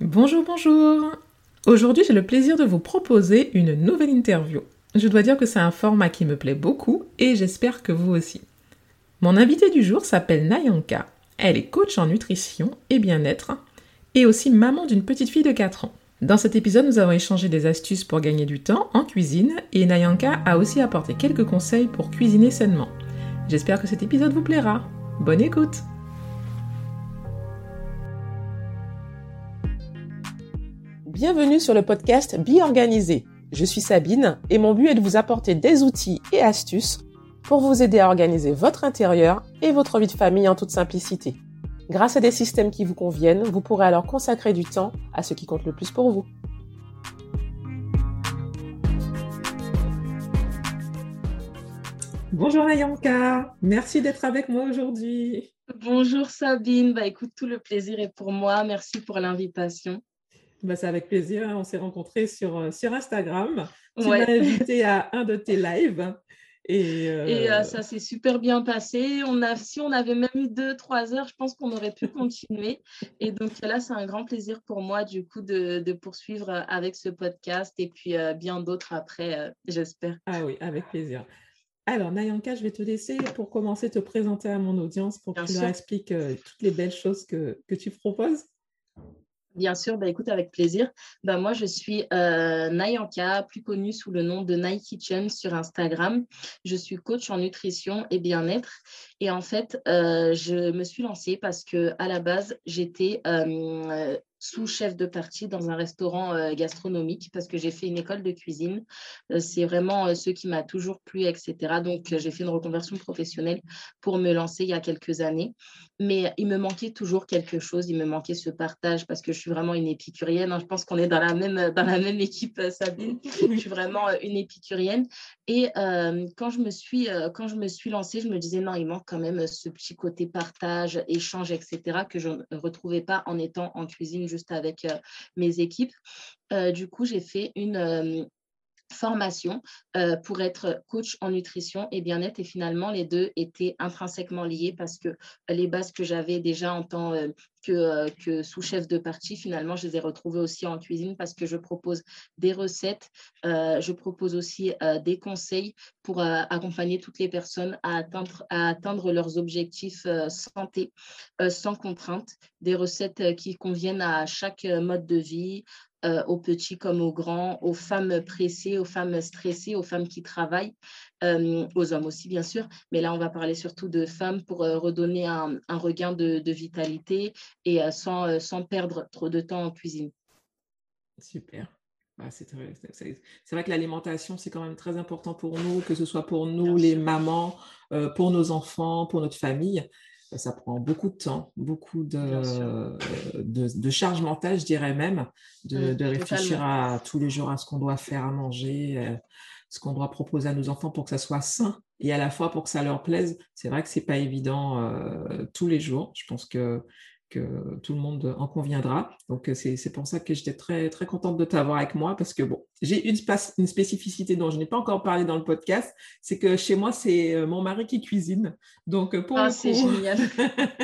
Bonjour, bonjour. Aujourd'hui, j'ai le plaisir de vous proposer une nouvelle interview. Je dois dire que c'est un format qui me plaît beaucoup et j'espère que vous aussi. Mon invitée du jour s'appelle Nayanka. Elle est coach en nutrition et bien-être et aussi maman d'une petite fille de 4 ans. Dans cet épisode, nous avons échangé des astuces pour gagner du temps en cuisine et Nayanka a aussi apporté quelques conseils pour cuisiner sainement. J'espère que cet épisode vous plaira. Bonne écoute Bienvenue sur le podcast Be Organisé. Je suis Sabine et mon but est de vous apporter des outils et astuces pour vous aider à organiser votre intérieur et votre vie de famille en toute simplicité. Grâce à des systèmes qui vous conviennent, vous pourrez alors consacrer du temps à ce qui compte le plus pour vous. Bonjour Nayanka, merci d'être avec moi aujourd'hui. Bonjour Sabine, bah écoute, tout le plaisir est pour moi. Merci pour l'invitation. Bah, c'est avec plaisir. Hein. On s'est rencontrés sur, euh, sur Instagram. Tu m'as invité à un de tes lives. Et, euh, euh, ça s'est super bien passé. On a, si on avait même eu deux, trois heures, je pense qu'on aurait pu continuer. Et donc là, c'est un grand plaisir pour moi, du coup, de, de poursuivre avec ce podcast et puis euh, bien d'autres après, j'espère. Ah oui, avec plaisir. Alors, Nayanka, je vais te laisser pour commencer te présenter à mon audience pour que tu leur expliques toutes les belles choses que, que tu proposes. Bien sûr, bah, écoute, avec plaisir. Bah, moi, je suis euh, Nayanka, plus connue sous le nom de Nike Kitchen sur Instagram. Je suis coach en nutrition et bien-être. Et en fait, euh, je me suis lancée parce que à la base, j'étais euh, sous-chef de partie dans un restaurant euh, gastronomique parce que j'ai fait une école de cuisine. Euh, c'est vraiment euh, ce qui m'a toujours plu, etc. Donc, j'ai fait une reconversion professionnelle pour me lancer il y a quelques années. Mais il me manquait toujours quelque chose. Il me manquait ce partage parce que je suis vraiment une épicurienne. Hein. Je pense qu'on est dans la même, dans la même équipe, Sabine. Je suis vraiment une épicurienne. Et quand, je me suis, quand je me suis lancée, je me disais, non, il manque quand même ce petit côté partage, échange, etc., que je ne retrouvais pas en étant en cuisine juste avec euh, mes équipes. Euh, du coup, j'ai fait une euh, formation pour être coach en nutrition et bien-être. Et finalement, les deux étaient intrinsèquement liés parce que les bases que j'avais déjà en tant que, que sous-chef de partie, finalement, je les ai retrouvées aussi en cuisine parce que je propose des recettes, je propose aussi des conseils pour accompagner toutes les personnes à atteindre leurs objectifs santé sans contrainte, des recettes qui conviennent à chaque mode de vie, euh, aux petits comme aux grands, aux femmes pressées, aux femmes stressées, aux femmes qui travaillent, euh, aux hommes aussi bien sûr. Mais là, on va parler surtout de femmes pour euh, redonner un, regain de, vitalité et sans, sans perdre trop de temps en cuisine. Super. Bah, c'est vrai que l'alimentation, c'est quand même très important pour nous, que ce soit pour nous, les mamans, pour nos enfants, pour notre famille ça prend beaucoup de temps, beaucoup de, de, charge mentale, je dirais même, de, mmh, réfléchir à tous les jours à ce qu'on doit faire à manger, euh, ce qu'on doit proposer à nos enfants pour que ça soit sain et à la fois pour que ça leur plaise. C'est vrai que c'est pas évident euh, tous les jours. Je pense que que tout le monde en conviendra. Donc, euh, c'est pour ça que j'étais très, très contente de t'avoir avec moi parce que, bon, j'ai une, une, spécificité dont je n'ai pas encore parlé dans le podcast, c'est que chez moi, c'est euh, mon mari qui cuisine. Donc, euh, pour ah, c'est génial.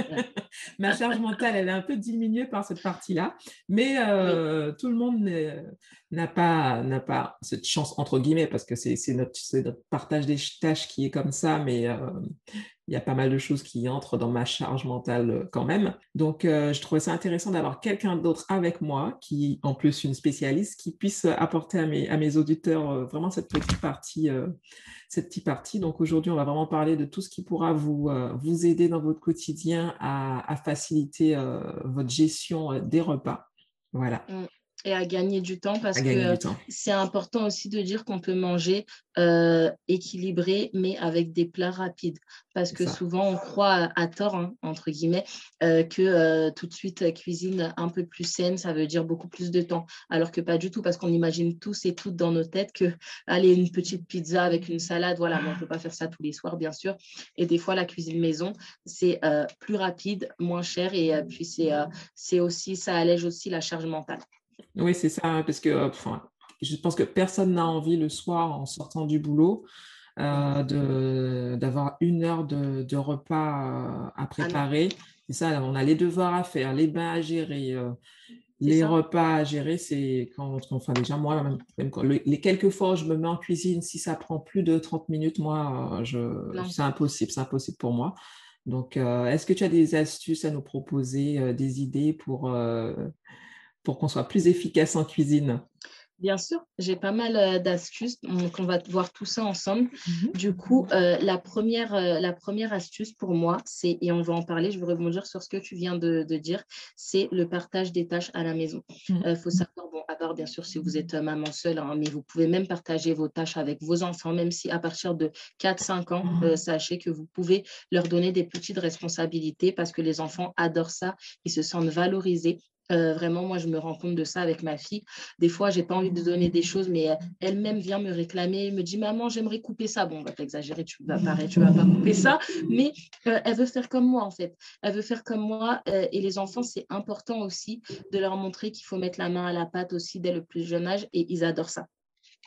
ma charge mentale, elle est un peu diminuée par cette partie-là, mais tout le monde n'a pas, n'a pas cette chance, entre guillemets, parce que c'est notre, notre, partage des tâches qui est comme ça, mais il y a pas mal de choses qui entrent dans ma charge mentale euh, quand même. Donc, euh, je trouvais ça intéressant d'avoir quelqu'un d'autre avec moi, qui, en plus, une spécialiste, qui puisse apporter à mes, auditeurs euh, vraiment cette petite partie. cette petite partie. Donc, aujourd'hui, on va vraiment parler de tout ce qui pourra vous, vous aider dans votre quotidien à, à faciliter votre gestion des repas. Voilà. Mm et à gagner du temps parce que c'est important aussi de dire qu'on peut manger euh, équilibré mais avec des plats rapides. Parce que souvent on croit à, tort hein, entre guillemets euh, que euh, tout de suite cuisine un peu plus saine ça veut dire beaucoup plus de temps. Alors que pas du tout parce qu'on imagine tous et toutes dans nos têtes que aller une petite pizza avec une salade voilà on ne peut pas faire ça tous les soirs bien sûr. Et des fois la cuisine maison c'est plus rapide moins cher et puis c'est c'est aussi ça allège aussi la charge mentale oui, c'est ça, parce que euh, je pense que personne n'a envie le soir en sortant du boulot euh, d'avoir une heure de, repas euh, à ah préparer. c'est ça, on a les devoirs à faire, les bains à gérer. les repas à gérer, c'est quand, enfin déjà moi, même, les quelques fois où je me mets en cuisine, si ça prend plus de 30 minutes, moi, c'est impossible, c'est impossible pour moi. Donc, euh, est-ce que tu as des astuces à nous proposer, des idées pour, pour qu'on soit plus efficace en cuisine. Bien sûr, j'ai pas mal d'astuces, donc on va voir tout ça ensemble. Mmh du coup, la, première, la première astuce pour moi, c'est, et on va en parler, je veux rebondir sur ce que tu viens de, dire, c'est le partage des tâches à la maison. Il mmh faut savoir, bon, à part bien sûr si vous êtes maman seule, hein, mais vous pouvez même partager vos tâches avec vos enfants, même si à partir de 4-5 ans, mmh sachez que vous pouvez leur donner des petites responsabilités parce que les enfants adorent ça, ils se sentent valorisés euh, vraiment, moi, je me rends compte de ça avec ma fille. Des fois, j'ai pas envie de donner des choses, mais euh, elle-même vient me réclamer, me dit Maman, j'aimerais couper ça. Bon, on va t'exagérer, tu vas tu vas pas couper ça, mais euh, elle veut faire comme moi, en fait. Elle veut faire comme moi. et les enfants, c'est important aussi de leur montrer qu'il faut mettre la main à la pâte aussi dès le plus jeune âge, et ils adorent ça.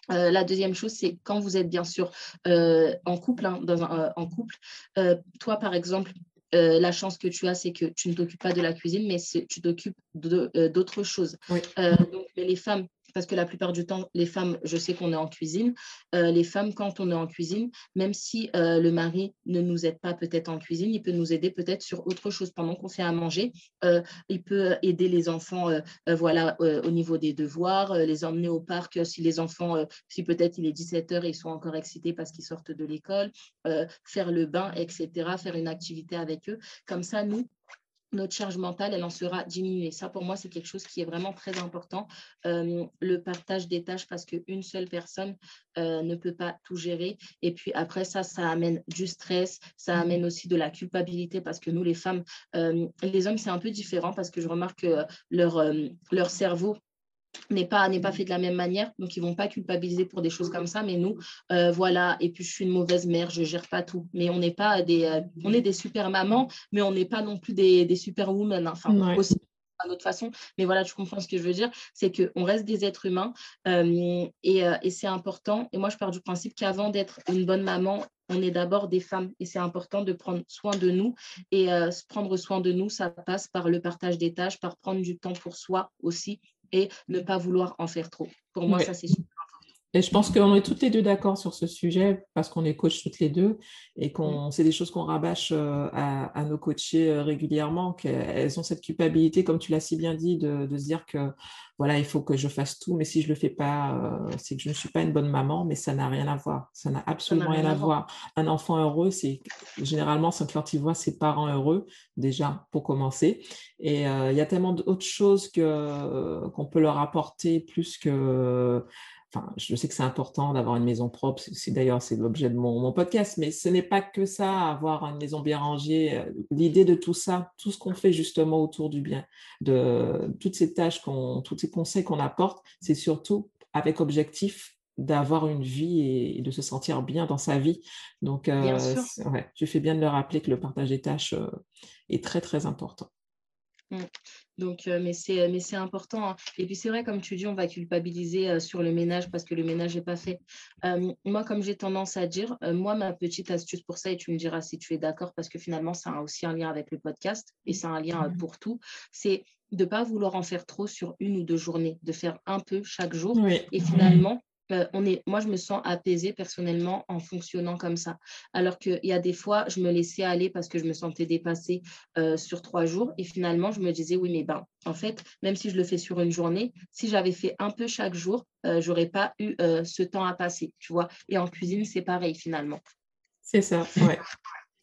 la deuxième chose, c'est quand vous êtes bien sûr en couple, hein, dans en couple, toi par exemple, euh, la chance que tu as, c'est que tu ne t'occupes pas de la cuisine, mais tu t'occupes euh, d'autres choses. Euh, donc, les femmes parce que la plupart du temps, les femmes, je sais qu'on est en cuisine, euh, les femmes, quand on est en cuisine, même si euh, le mari ne nous aide pas peut-être en cuisine, il peut nous aider peut-être sur autre chose pendant qu'on fait à manger. Euh, il peut aider les enfants voilà, au niveau des devoirs, les emmener au parc si les enfants, si peut-être il est 17h et ils sont encore excités parce qu'ils sortent de l'école, faire le bain, etc., faire une activité avec eux. Comme ça, nous, notre charge mentale, elle en sera diminuée. Ça, pour moi, c'est quelque chose qui est vraiment très important. Euh, le partage des tâches parce qu'une seule personne euh, ne peut pas tout gérer. Et puis après, ça, ça amène du stress, ça mmh. amène aussi de la culpabilité parce que nous, les femmes, euh, les hommes, c'est un peu différent parce que je remarque que leur, leur cerveau n'est pas n'est pas fait de la même manière. Donc ils vont pas culpabiliser pour des choses comme ça. Mais nous euh, voilà. Et puis je suis une mauvaise mère je gère pas tout. Mais on n'est pas des euh, on est des super mamans mais on n'est pas non plus des, des super women. Enfin aussi à notre façon. Mais voilà tu comprends ce que je veux dire. C'est que on reste des êtres humains euh, et, et c'est important. Et moi je pars du principe qu'avant d'être une bonne maman on est d'abord des femmes. Et c'est important de prendre soin de nous. Et prendre soin de nous, ça passe par le partage des tâches, par prendre du temps pour soi aussi et ne pas vouloir en faire trop. Pour moi, ça, c'est super et je pense qu'on est toutes les deux d'accord sur ce sujet parce qu'on est coach toutes les deux et qu'on c'est des choses qu'on rabâche euh, à, nos coachés euh, régulièrement, qu'elles ont cette culpabilité, comme tu l'as si bien dit, de, se dire que voilà, il faut que je fasse tout, mais si je le fais pas, euh, c'est que je ne suis pas une bonne maman, mais ça n'a rien à voir. Ça n'a absolument rien, à voir. Un enfant heureux, c'est généralement quand il voit ses parents heureux, déjà pour commencer. Et il y a tellement d'autres choses que qu'on peut leur apporter plus que Enfin, je sais que c'est important d'avoir une maison propre. C'est d'ailleurs c'est l'objet de mon, podcast, mais ce n'est pas que ça, avoir une maison bien rangée. Euh, l'idée de tout ça, tout ce qu'on fait justement autour du bien, de toutes ces tâches, qu'on, tous ces conseils qu'on apporte, c'est surtout avec objectif d'avoir une vie et, de se sentir bien dans sa vie. Donc, euh, ouais, je fais bien de le rappeler que le partage des tâches euh, est très très important. Donc, euh, mais c'est, mais c'est important. Hein. Et puis, c'est vrai, comme tu dis, on va culpabiliser euh, sur le ménage parce que le ménage n'est pas fait. Euh, moi, comme j'ai tendance à dire, moi, ma petite astuce pour ça, et tu me diras si tu es d'accord, parce que finalement, ça a aussi un lien avec le podcast et c'est un lien mmh pour tout, c'est de ne pas vouloir en faire trop sur une ou deux journées, de faire un peu chaque jour. Et finalement, on est, moi, je me sens apaisée personnellement en fonctionnant comme ça. Alors qu'il y a des fois, je me laissais aller parce que je me sentais dépassée euh, sur trois jours. Et finalement, je me disais, oui, mais ben, en fait, même si je le fais sur une journée, si j'avais fait un peu chaque jour, euh, j'aurais pas eu ce temps à passer, tu vois. Et en cuisine, c'est pareil finalement. C'est ça, ouais.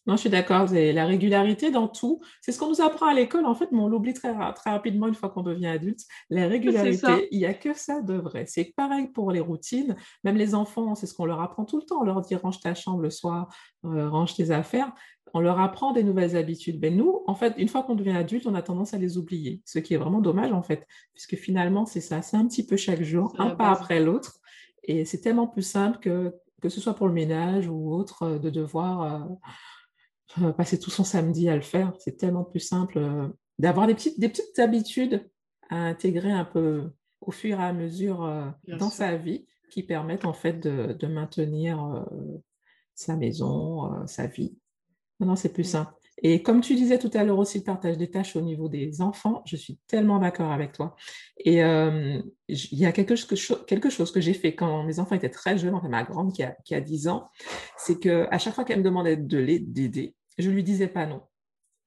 Non, je suis d'accord. La régularité dans tout, c'est ce qu'on nous apprend à l'école, en fait, mais on l'oublie très, très rapidement une fois qu'on devient adulte. La régularité, il n'y a que ça de vrai. C'est pareil pour les routines. Même les enfants, c'est ce qu'on leur apprend tout le temps. On leur dit range ta chambre le soir, euh, range tes affaires. On leur apprend des nouvelles habitudes. Mais nous, en fait, une fois qu'on devient adulte, on a tendance à les oublier, ce qui est vraiment dommage, en fait, puisque finalement, c'est ça. C'est un petit peu chaque jour, un pas après l'autre. Et c'est tellement plus simple que, que ce soit pour le ménage ou autre, euh, de devoir. Euh, passer tout son samedi à le faire. C'est tellement plus simple euh, d'avoir des petites, des petites habitudes à intégrer un peu au fur et à mesure euh, dans sa vie qui permettent en fait de, maintenir euh, sa maison, sa vie. Non, c'est plus simple. Et comme tu disais tout à l'heure aussi, le partage des tâches au niveau des enfants, je suis tellement d'accord avec toi. Et il y a quelque chose, quelque chose que j'ai fait quand mes enfants étaient très jeunes, enfin ma grande qui a, qui a 10 ans, c'est qu'à chaque fois qu'elle me demandait de l'aider, je lui disais pas non.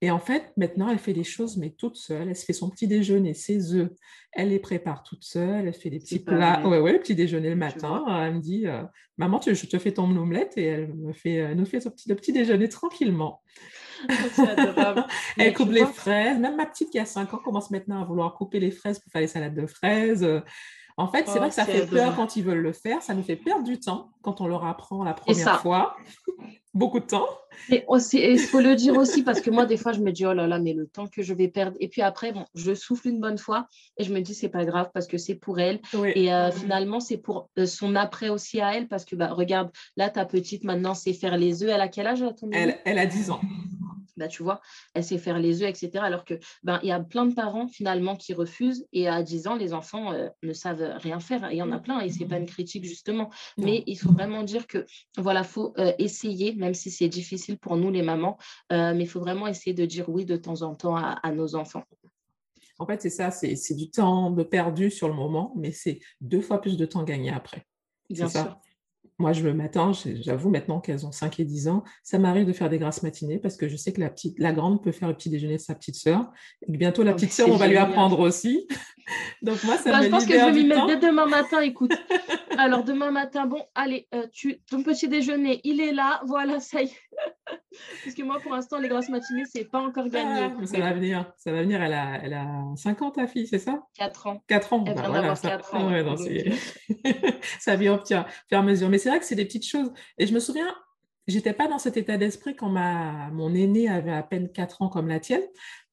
Et en fait, maintenant, elle fait des choses, mais toute seule. Elle se fait son petit déjeuner, ses œufs. Elle les prépare toute seule. Elle fait des petits plats. Ouais, ouais, le petit déjeuner le matin. Elle me dit euh, Maman, tu, je te fais ton omelette et elle me fait, nous fait son petit, le petit déjeuner tranquillement. elle coupe les fraises. Même ma petite qui a 5 ans commence maintenant à vouloir couper les fraises pour faire les salades de fraises. En fait, c'est vrai oh, que ça fait peur quand ils veulent le faire. Ça nous fait perdre du temps quand on leur apprend la première fois. Beaucoup de temps. Et il faut le dire aussi parce que moi, des fois, je me dis, oh là là, mais le temps que je vais perdre. Et puis après, bon, je souffle une bonne fois et je me dis, c'est pas grave parce que c'est pour elle. Et euh, finalement, c'est pour euh, son après aussi à elle parce que, bah, regarde, là, ta petite, maintenant, c'est faire les œufs. Elle a quel âge à ton elle, elle a 10 ans. Bah, tu vois, elle sait faire les œufs, etc. Alors que ben, il y a plein de parents finalement qui refusent et à 10 ans, les enfants euh, ne savent rien faire. Il y en a plein et c'est pas une critique justement. Mais il faut vraiment dire que voilà, faut euh, essayer, même si c'est difficile pour nous les mamans, euh, mais il faut vraiment essayer de dire oui de temps en temps à, nos enfants. En fait, c'est ça, c'est du temps de perdu sur le moment, mais c'est deux fois plus de temps gagné après. Bien sûr. Moi, je le matin, j'avoue maintenant qu'elles ont 5 et 10 ans, ça m'arrive de faire des grasses matinées parce que je sais que la, petite, la grande peut faire le petit déjeuner de sa petite sœur. Et bientôt, la oh, petite sœur, on va lui apprendre aussi. Donc, moi, ça bah, me Je pense que je vais m'y mettre dès demain matin, écoute. Alors, demain matin, bon, allez, euh, tu, ton petit déjeuner, il est là. Voilà, ça y est. Parce que moi, pour l'instant, les grasses matinées, c'est pas encore gagné. Ah, ça va venir. Ça va venir. Elle a, elle a 5 ans, ta fille, c'est ça? 4 ans. 4 ans. Elle bah, voilà, ça... 4 ans. Ouais, non, ça vient au fur et à mesure. Mais c'est vrai que c'est des petites choses. Et je me souviens, j'étais pas dans cet état d'esprit quand ma, mon aîné avait à peine 4 ans comme la tienne,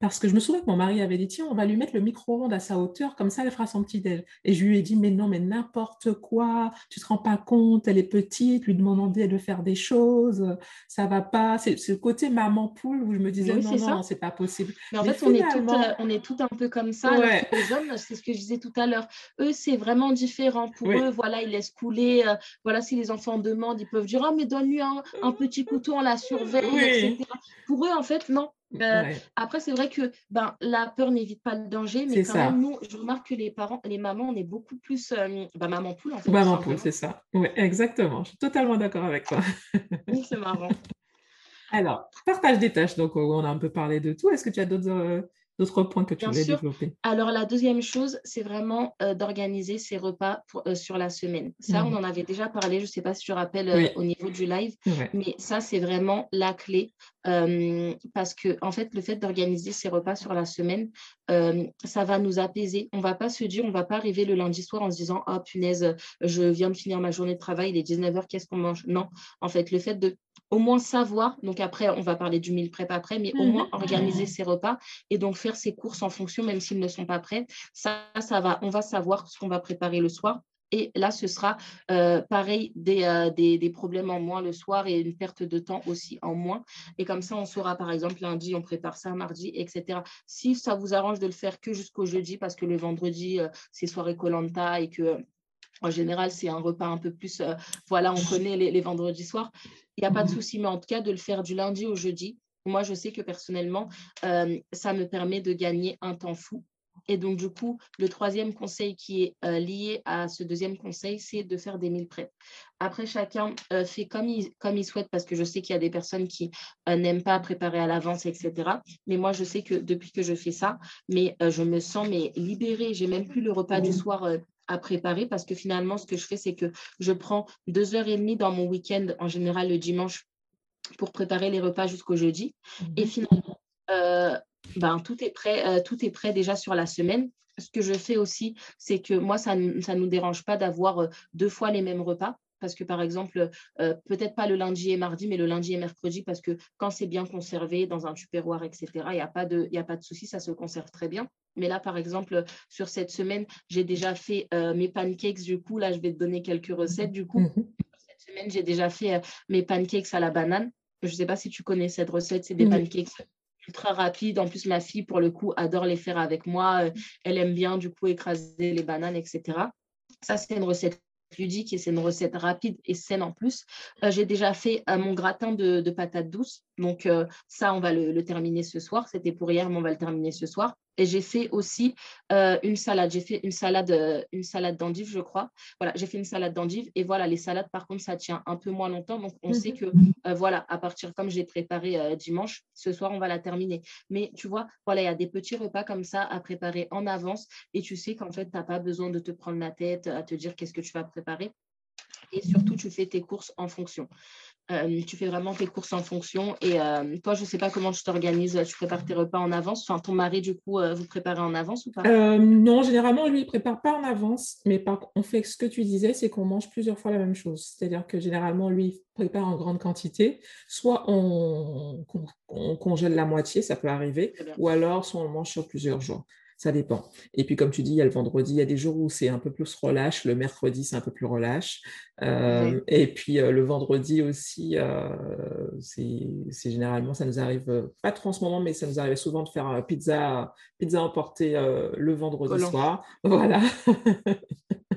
parce que je me souviens que mon mari avait dit, tiens, on va lui mettre le micro-ondes à sa hauteur, comme ça elle fera son petit déj. Et je lui ai dit, mais non, mais n'importe quoi, tu te rends pas compte, elle est petite, lui demander de faire des choses, ça va pas. C'est ce côté maman poule où je me disais, non, non, c'est pas possible. Mais en fait, on, est tout, on est tout un peu comme ça. Les hommes, c'est ce que je disais tout à l'heure, eux, c'est vraiment différent. Pour eux, voilà, ils laissent couler. Euh, voilà, si les enfants demandent, ils peuvent dire, oh, mais donne-lui un, un, petit couteau, on la surveille, etc. Pour eux, en fait, non, euh, après, c'est vrai que ben, la peur n'évite pas le danger, mais quand même, nous, je remarque que les parents, les mamans, on est beaucoup plus euh, ben, maman poule. En fait, maman poule, c'est ça. Oui, exactement. Je suis totalement d'accord avec toi. oui, c'est marrant. Alors, partage des tâches. Donc, on a un peu parlé de tout. Est-ce que tu as d'autres euh, d'autres points que tu voulais développer? Alors, la deuxième chose, c'est vraiment euh, d'organiser ses repas euh, sur la semaine. Ça, on en avait déjà parlé, je ne sais pas si tu te rappelles euh, au niveau du live, mais ça, c'est vraiment la clé parce que, en fait, le fait d'organiser ses repas sur la semaine, ça va nous apaiser. On ne va pas se dire, on ne va pas arriver le lundi soir en se disant, oh punaise, je viens de finir ma journée de travail, il est 19h, qu'est-ce qu'on mange? Non, en fait, le fait de au moins savoir, donc après, on va parler du mille prep après, mais au mmh moins organiser ses repas et donc faire ses courses en fonction, même s'ils ne sont pas prêts. Ça, ça va, on va savoir ce qu'on va préparer le soir. Et là, ce sera euh, pareil, euh, des, des, problèmes en moins le soir et une perte de temps aussi en moins. Et comme ça, on saura, par exemple, lundi, on prépare ça, mardi, etc. Si ça vous arrange de le faire que jusqu'au jeudi, parce que le vendredi, euh, c'est soirée Colanta et que en général, c'est un repas un peu plus, voilà, on connaît les, les vendredis soirs. Il n'y a pas de souci, mais en tout cas, de le faire du lundi au jeudi, moi, je sais que personnellement, euh, ça me permet de gagner un temps fou. Et donc, du coup, le troisième conseil qui est euh, lié à ce deuxième conseil, c'est de faire des mille prêts. Après, chacun euh, fait comme il, comme il souhaite, parce que je sais qu'il y a des personnes qui n'aiment pas préparer à l'avance, etc. Mais moi, je sais que depuis que je fais ça, mais je me sens mais libérée. J'ai même plus le repas du soir à préparer parce que finalement, ce que je fais, c'est que je prends deux heures et demie dans mon week-end, en général le dimanche, pour préparer les repas jusqu'au jeudi. Et mhm. finalement, euh, ben, tout, est prêt, euh, tout est prêt déjà sur la semaine. Ce que je fais aussi, c'est que moi, ça ne nous dérange pas d'avoir euh, deux fois les mêmes repas. Parce que par exemple, peut-être pas le lundi et mardi, mais le lundi et mercredi, parce que quand c'est bien conservé dans un tupperware, etc., il n'y a pas de, y a pas de souci, ça se conserve très bien. Mais là, par exemple, sur cette semaine, j'ai déjà fait mes pancakes. Du coup, là, je vais te donner quelques recettes. Du coup, mhm semaine, j'ai déjà fait euh, mes pancakes à la banane. Je ne sais pas si tu connais cette recette, c'est des pancakes ultra rapides. En plus, ma fille, pour le coup, adore les faire avec moi. Euh, elle aime bien, du coup, écraser les bananes, etc. Ça, c'est une recette ludique et c'est une recette rapide et saine en plus. J'ai déjà fait mon gratin de, patates douces. Donc ça, on va le, le terminer ce soir. C'était pour hier, mais on va le terminer ce soir. Et j'ai fait aussi euh, une salade. J'ai fait une salade, euh, une salade d'endive, je crois. Voilà, j'ai fait une salade d'endive. Et voilà, les salades, par contre, ça tient un peu moins longtemps. Donc, on sait mhm. que, euh, voilà, à partir, comme j'ai préparé dimanche, ce soir, on va la terminer. Mais tu vois, voilà, il y a des petits repas comme ça à préparer en avance. Et tu sais qu'en fait, tu n'as pas besoin de te prendre la tête à te dire qu'est-ce que tu vas préparer. Et surtout, tu fais tes courses en fonction. Euh, tu fais vraiment tes courses en fonction. Et euh, toi, je ne sais pas comment tu t'organises. Tu prépares tes repas en avance? Enfin, ton mari, du coup, euh, vous préparez en avance ou pas? Non, généralement, lui, il ne prépare pas en avance. Mais par... on fait ce que tu disais, c'est qu'on mange plusieurs fois la même chose. C'est-à-dire que généralement, lui, il prépare en grande quantité. Soit on, on congèle la moitié, ça peut arriver. Ou alors, soit on mange sur plusieurs jours. Ça dépend. Et puis, comme tu dis, il y a le vendredi, il y a des jours où c'est un peu plus relâche. Le mercredi, c'est un peu plus relâche. Euh, et puis, euh, le vendredi aussi, euh, c'est généralement, ça nous arrive, pas trop en ce moment, mais ça nous arrive souvent de faire pizza, pizza emportée le vendredi soir. Voilà.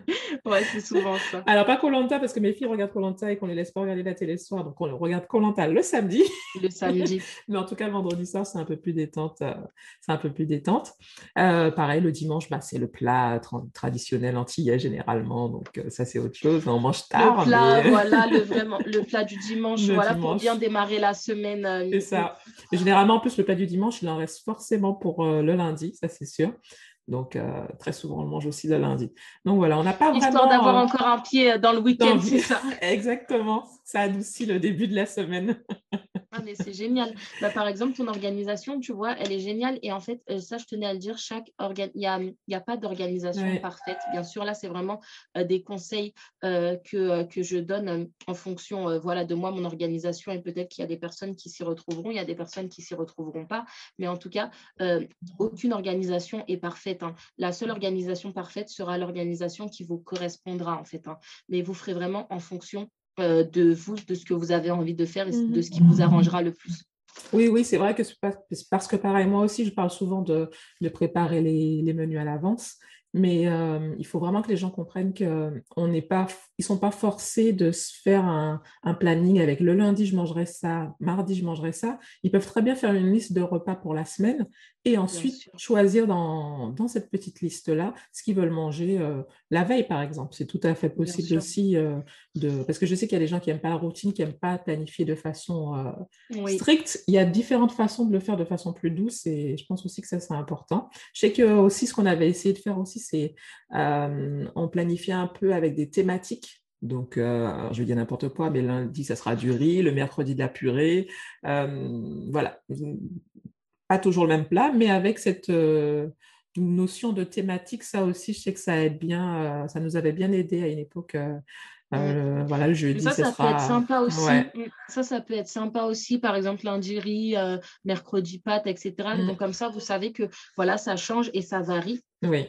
ouais, c'est souvent ça. Alors, pas Colanta, parce que mes filles regardent Colanta et qu'on ne les laisse pas regarder la télé le soir. Donc, on regarde Colanta le samedi. Le samedi. Mais en tout cas, le vendredi soir, c'est un peu plus détente. C'est un peu plus détente. Euh, pareil, le dimanche, bah, c'est le plat traditionnel antillais généralement. Donc, euh, ça, c'est autre chose. On mange tard. Le plat, voilà, le, vraiment, le plat du dimanche, voilà, pour bien démarrer la semaine. c'est ça. généralement, en plus, le plat du dimanche, il en reste forcément pour le lundi, ça, c'est sûr. Donc, euh, très souvent, on le mange aussi le lundi. Donc, voilà, on n'a pas Histoire vraiment... d'avoir euh, encore un pied euh, dans le week-end, c'est ça Exactement. Ça adoucit le début de la semaine. Ah, mais c'est génial. Bah, par exemple, ton organisation, tu vois, elle est géniale. Et en fait, euh, ça, je tenais à le dire, chaque organ... il n'y a, y a, pas d'organisation parfaite. Bien sûr, là, c'est vraiment euh, des conseils euh, que, que je donne en fonction voilà, de moi, mon organisation. Et peut-être qu'il y a des personnes qui s'y retrouveront, il y a des personnes qui s'y retrouveront pas. Mais en tout cas, aucune organisation est parfaite. Hein. La seule organisation parfaite sera l'organisation qui vous correspondra, en fait. Hein. Mais vous ferez vraiment en fonction euh, de vous, de ce que vous avez envie de faire et de mhm. ce qui vous arrangera le plus. Oui, oui, c'est vrai que c'est parce que pareil, moi aussi, je parle souvent de, de préparer les, les, menus à l'avance. Mais euh, il faut vraiment que les gens comprennent qu'ils ne sont pas forcés de se faire un, planning avec le lundi, je mangerai ça, mardi, je mangerai ça. Ils peuvent très bien faire une liste de repas pour la semaine et ensuite choisir dans, cette petite liste-là ce qu'ils veulent manger euh, la veille, par exemple. C'est tout à fait possible aussi euh, de... Parce que je sais qu'il y a des gens qui n'aiment pas la routine, qui n'aiment pas planifier de façon stricte. Il y a différentes façons de le faire de façon plus douce et je pense aussi que ça, c'est important. Je sais que aussi ce qu'on avait essayé de faire aussi, c'est euh, on planifie un peu avec des thématiques. Donc, euh, je vais dire n'importe quoi, mais lundi, ça sera du riz, le mercredi, de la purée. Euh, voilà. Pas toujours le même plat, mais avec cette notion de thématique, ça aussi, je sais que ça aide bien. ça nous avait bien aidé à une époque. voilà, le jeudi, ça, ça, peut être sympa aussi. Mm. Ça, ça peut être sympa aussi. Par exemple, lundi riz, mercredi pâtes, etc. Mm. Donc comme ça, vous savez que voilà, ça change et ça varie. Oui.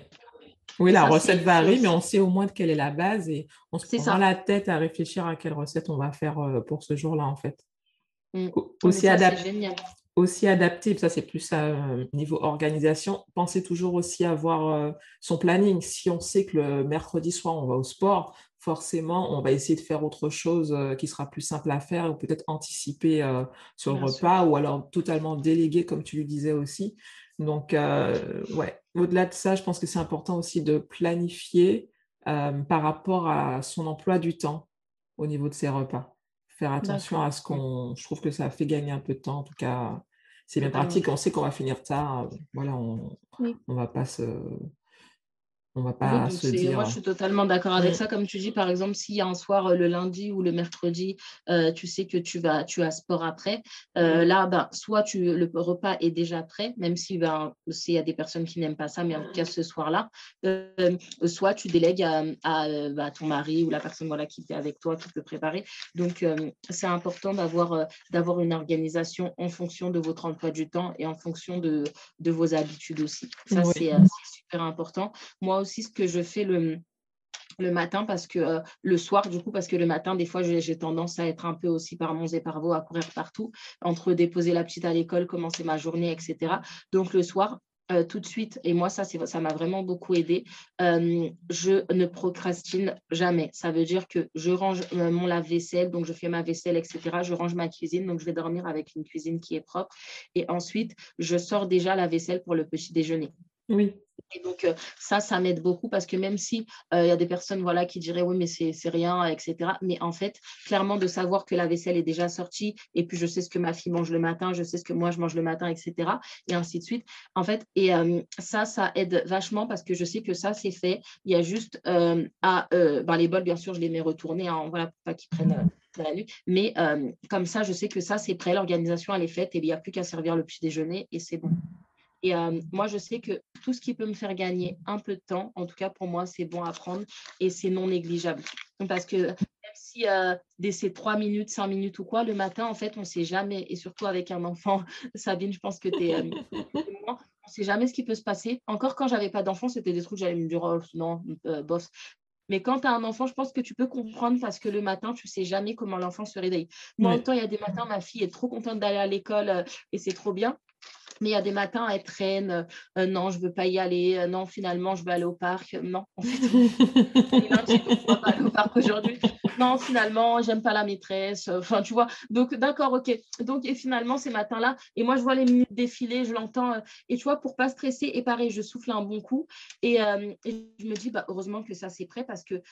Oui, la recette varie, mais on sait au moins de quelle est la base et on se prend la tête à réfléchir à quelle recette on va faire euh, pour ce jour-là, en fait. Mmh. Aussi, adapté, aussi adapté, ça c'est plus à euh, niveau organisation, pensez toujours aussi à avoir euh, son planning. Si on sait que le mercredi soir on va au sport, forcément on va essayer de faire autre chose qui sera plus simple à faire ou peut-être anticiper sur le repas ou alors totalement déléguer comme tu le disais aussi. Donc, ouais, au-delà de ça, je pense que c'est important aussi de planifier euh, par rapport à son emploi du temps au niveau de ses repas. Faire attention à ce qu'on. Je trouve que ça fait gagner un peu de temps. En tout cas, c'est bien pratique. On sait qu'on va finir tard. Voilà, on ne va pas se on va pas se dire... Moi, je suis totalement d'accord avec ça. Comme tu dis, par exemple, s'il y a un soir euh, le lundi ou le mercredi, euh, tu sais que tu vas, tu as sport après. Euh, là, ben, soit tu, le repas est déjà prêt, même si ben, s'il y a des personnes qui n'aiment pas ça, mais en tout cas ce soir-là, soit tu délègues à, bah, ton mari ou la personne voilà, qui est avec toi, qui peut préparer. Donc, c'est important d'avoir d'avoir une organisation en fonction de votre emploi du temps et en fonction de, de vos habitudes aussi. Ça, c'est important. Moi aussi, ce que je fais le, le matin parce que euh, le soir du coup parce que le matin des fois j'ai tendance à être un peu aussi par mons et à courir partout entre déposer la petite à l'école commencer ma journée etc donc le soir euh, tout de suite, et moi, ça, ça m'a vraiment beaucoup aidé, euh, je ne procrastine jamais. Ça veut dire que je range mon lave-vaisselle, donc je fais ma vaisselle, etc. Je range ma cuisine, donc je vais dormir avec une cuisine qui est propre. Et ensuite, je sors déjà la vaisselle pour le petit déjeuner. Oui. Et donc, euh, ça, ça m'aide beaucoup parce que même si euh, il y a des personnes voilà, qui diraient oui, mais c'est rien, etc. Mais en fait, clairement, de savoir que la vaisselle est déjà sortie et puis je sais ce que ma fille mange le matin, je sais ce que moi je mange le matin, etc. Et ainsi de suite. En fait, et euh, ça, ça aide vachement parce que je sais que ça, c'est fait. Il y a juste à. Ben, les bols, bien sûr, je les mets retournés, hein, voilà, pour pas qu'ils prennent. la nuit. Mais comme ça, je sais que ça, c'est prêt, l'organisation, elle est faite et il n'y a plus qu'à servir le petit déjeuner et c'est bon. Et euh, moi, je sais que tout ce qui peut me faire gagner un peu de temps, en tout cas pour moi, c'est bon à prendre et c'est non négligeable. Parce que même si euh, dès ces minutes, cinq minutes ou quoi, le matin, en fait, on ne sait jamais, et surtout avec un enfant, Sabine, je pense que tu es... Euh, on ne sait jamais ce qui peut se passer. Encore quand j'avais pas d'enfant, c'était des trucs, j'allais me dire, oh, non, boss. Mais quand tu as un enfant, je pense que tu peux comprendre parce que le matin, tu ne sais jamais comment l'enfant se réveille. Moi, en même temps, il y a des matins, ma fille est trop contente d'aller à l'école et c'est trop bien. Mais il y a des matins, elle traîne. Euh, non, je ne veux pas y aller. Euh, non, finalement, je vais aller au parc. Non, en fait, je pas aller au parc aujourd'hui. Non, finalement, j'aime pas la maîtresse. Enfin, tu vois. Donc, d'accord, ok. Donc, et finalement, ces matins-là, et moi, je vois les minutes défiler, je l'entends. Euh, et tu vois, pour pas stresser, et pareil, je souffle un bon coup. Et, je me dis, bah, heureusement que ça, c'est prêt parce que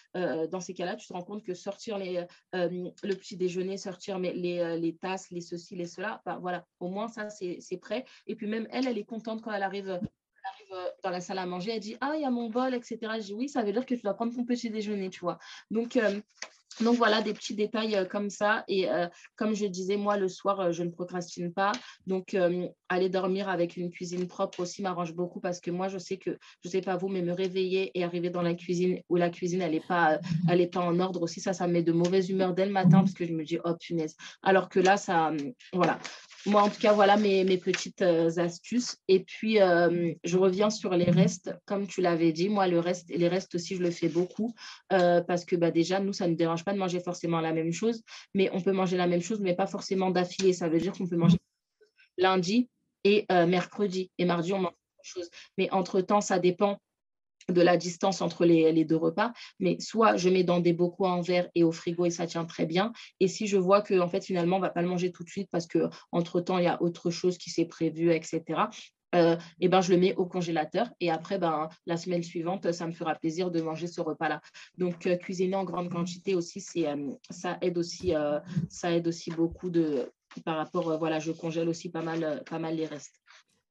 dans ces cas-là, tu te rends compte que sortir les, le petit déjeuner, sortir les, les, tasses, les ceci, les cela, bah, voilà, au moins, ça, c'est prêt. Et puis même elle, elle est contente quand elle arrive, euh, dans la salle à manger. Elle dit Ah, il y a mon bol, etc. Je dis Oui, ça veut dire que tu dois prendre ton petit déjeuner, tu vois. Donc, euh, donc voilà, des petits détails euh, comme ça. Et comme je disais, moi, le soir, je ne procrastine pas. Donc, aller dormir avec une cuisine propre aussi m'arrange beaucoup parce que moi, je sais que, je ne sais pas vous, mais me réveiller et arriver dans la cuisine où la cuisine, elle n'est pas, pas en ordre aussi, ça, ça me met de mauvaise humeur dès le matin parce que je me dis, oh punaise. Alors que là, ça, voilà, moi, en tout cas, voilà mes, petites euh, astuces. Et puis, euh, je reviens sur les restes. Comme tu l'avais dit, moi, le reste, les restes aussi, je le fais beaucoup euh, parce que bah, déjà, nous, ça ne nous dérange pas de manger forcément la même chose, mais on peut manger la même chose, mais pas forcément d'affilée. Ça veut dire qu'on peut manger lundi et mercredi. Et mardi, on mange chose. Mais entre-temps, ça dépend de la distance entre les, deux repas, mais soit je mets dans des bocaux en verre et au frigo et ça tient très bien. Et si je vois que en fait finalement on va pas le manger tout de suite parce que entre temps il y a autre chose qui s'est prévu, etc. et euh, eh ben je le mets au congélateur et après ben la semaine suivante ça me fera plaisir de manger ce repas là. Donc euh, cuisiner en grande quantité aussi c'est euh, ça aide aussi ça aide aussi beaucoup de par rapport voilà je congèle aussi pas mal pas mal les restes.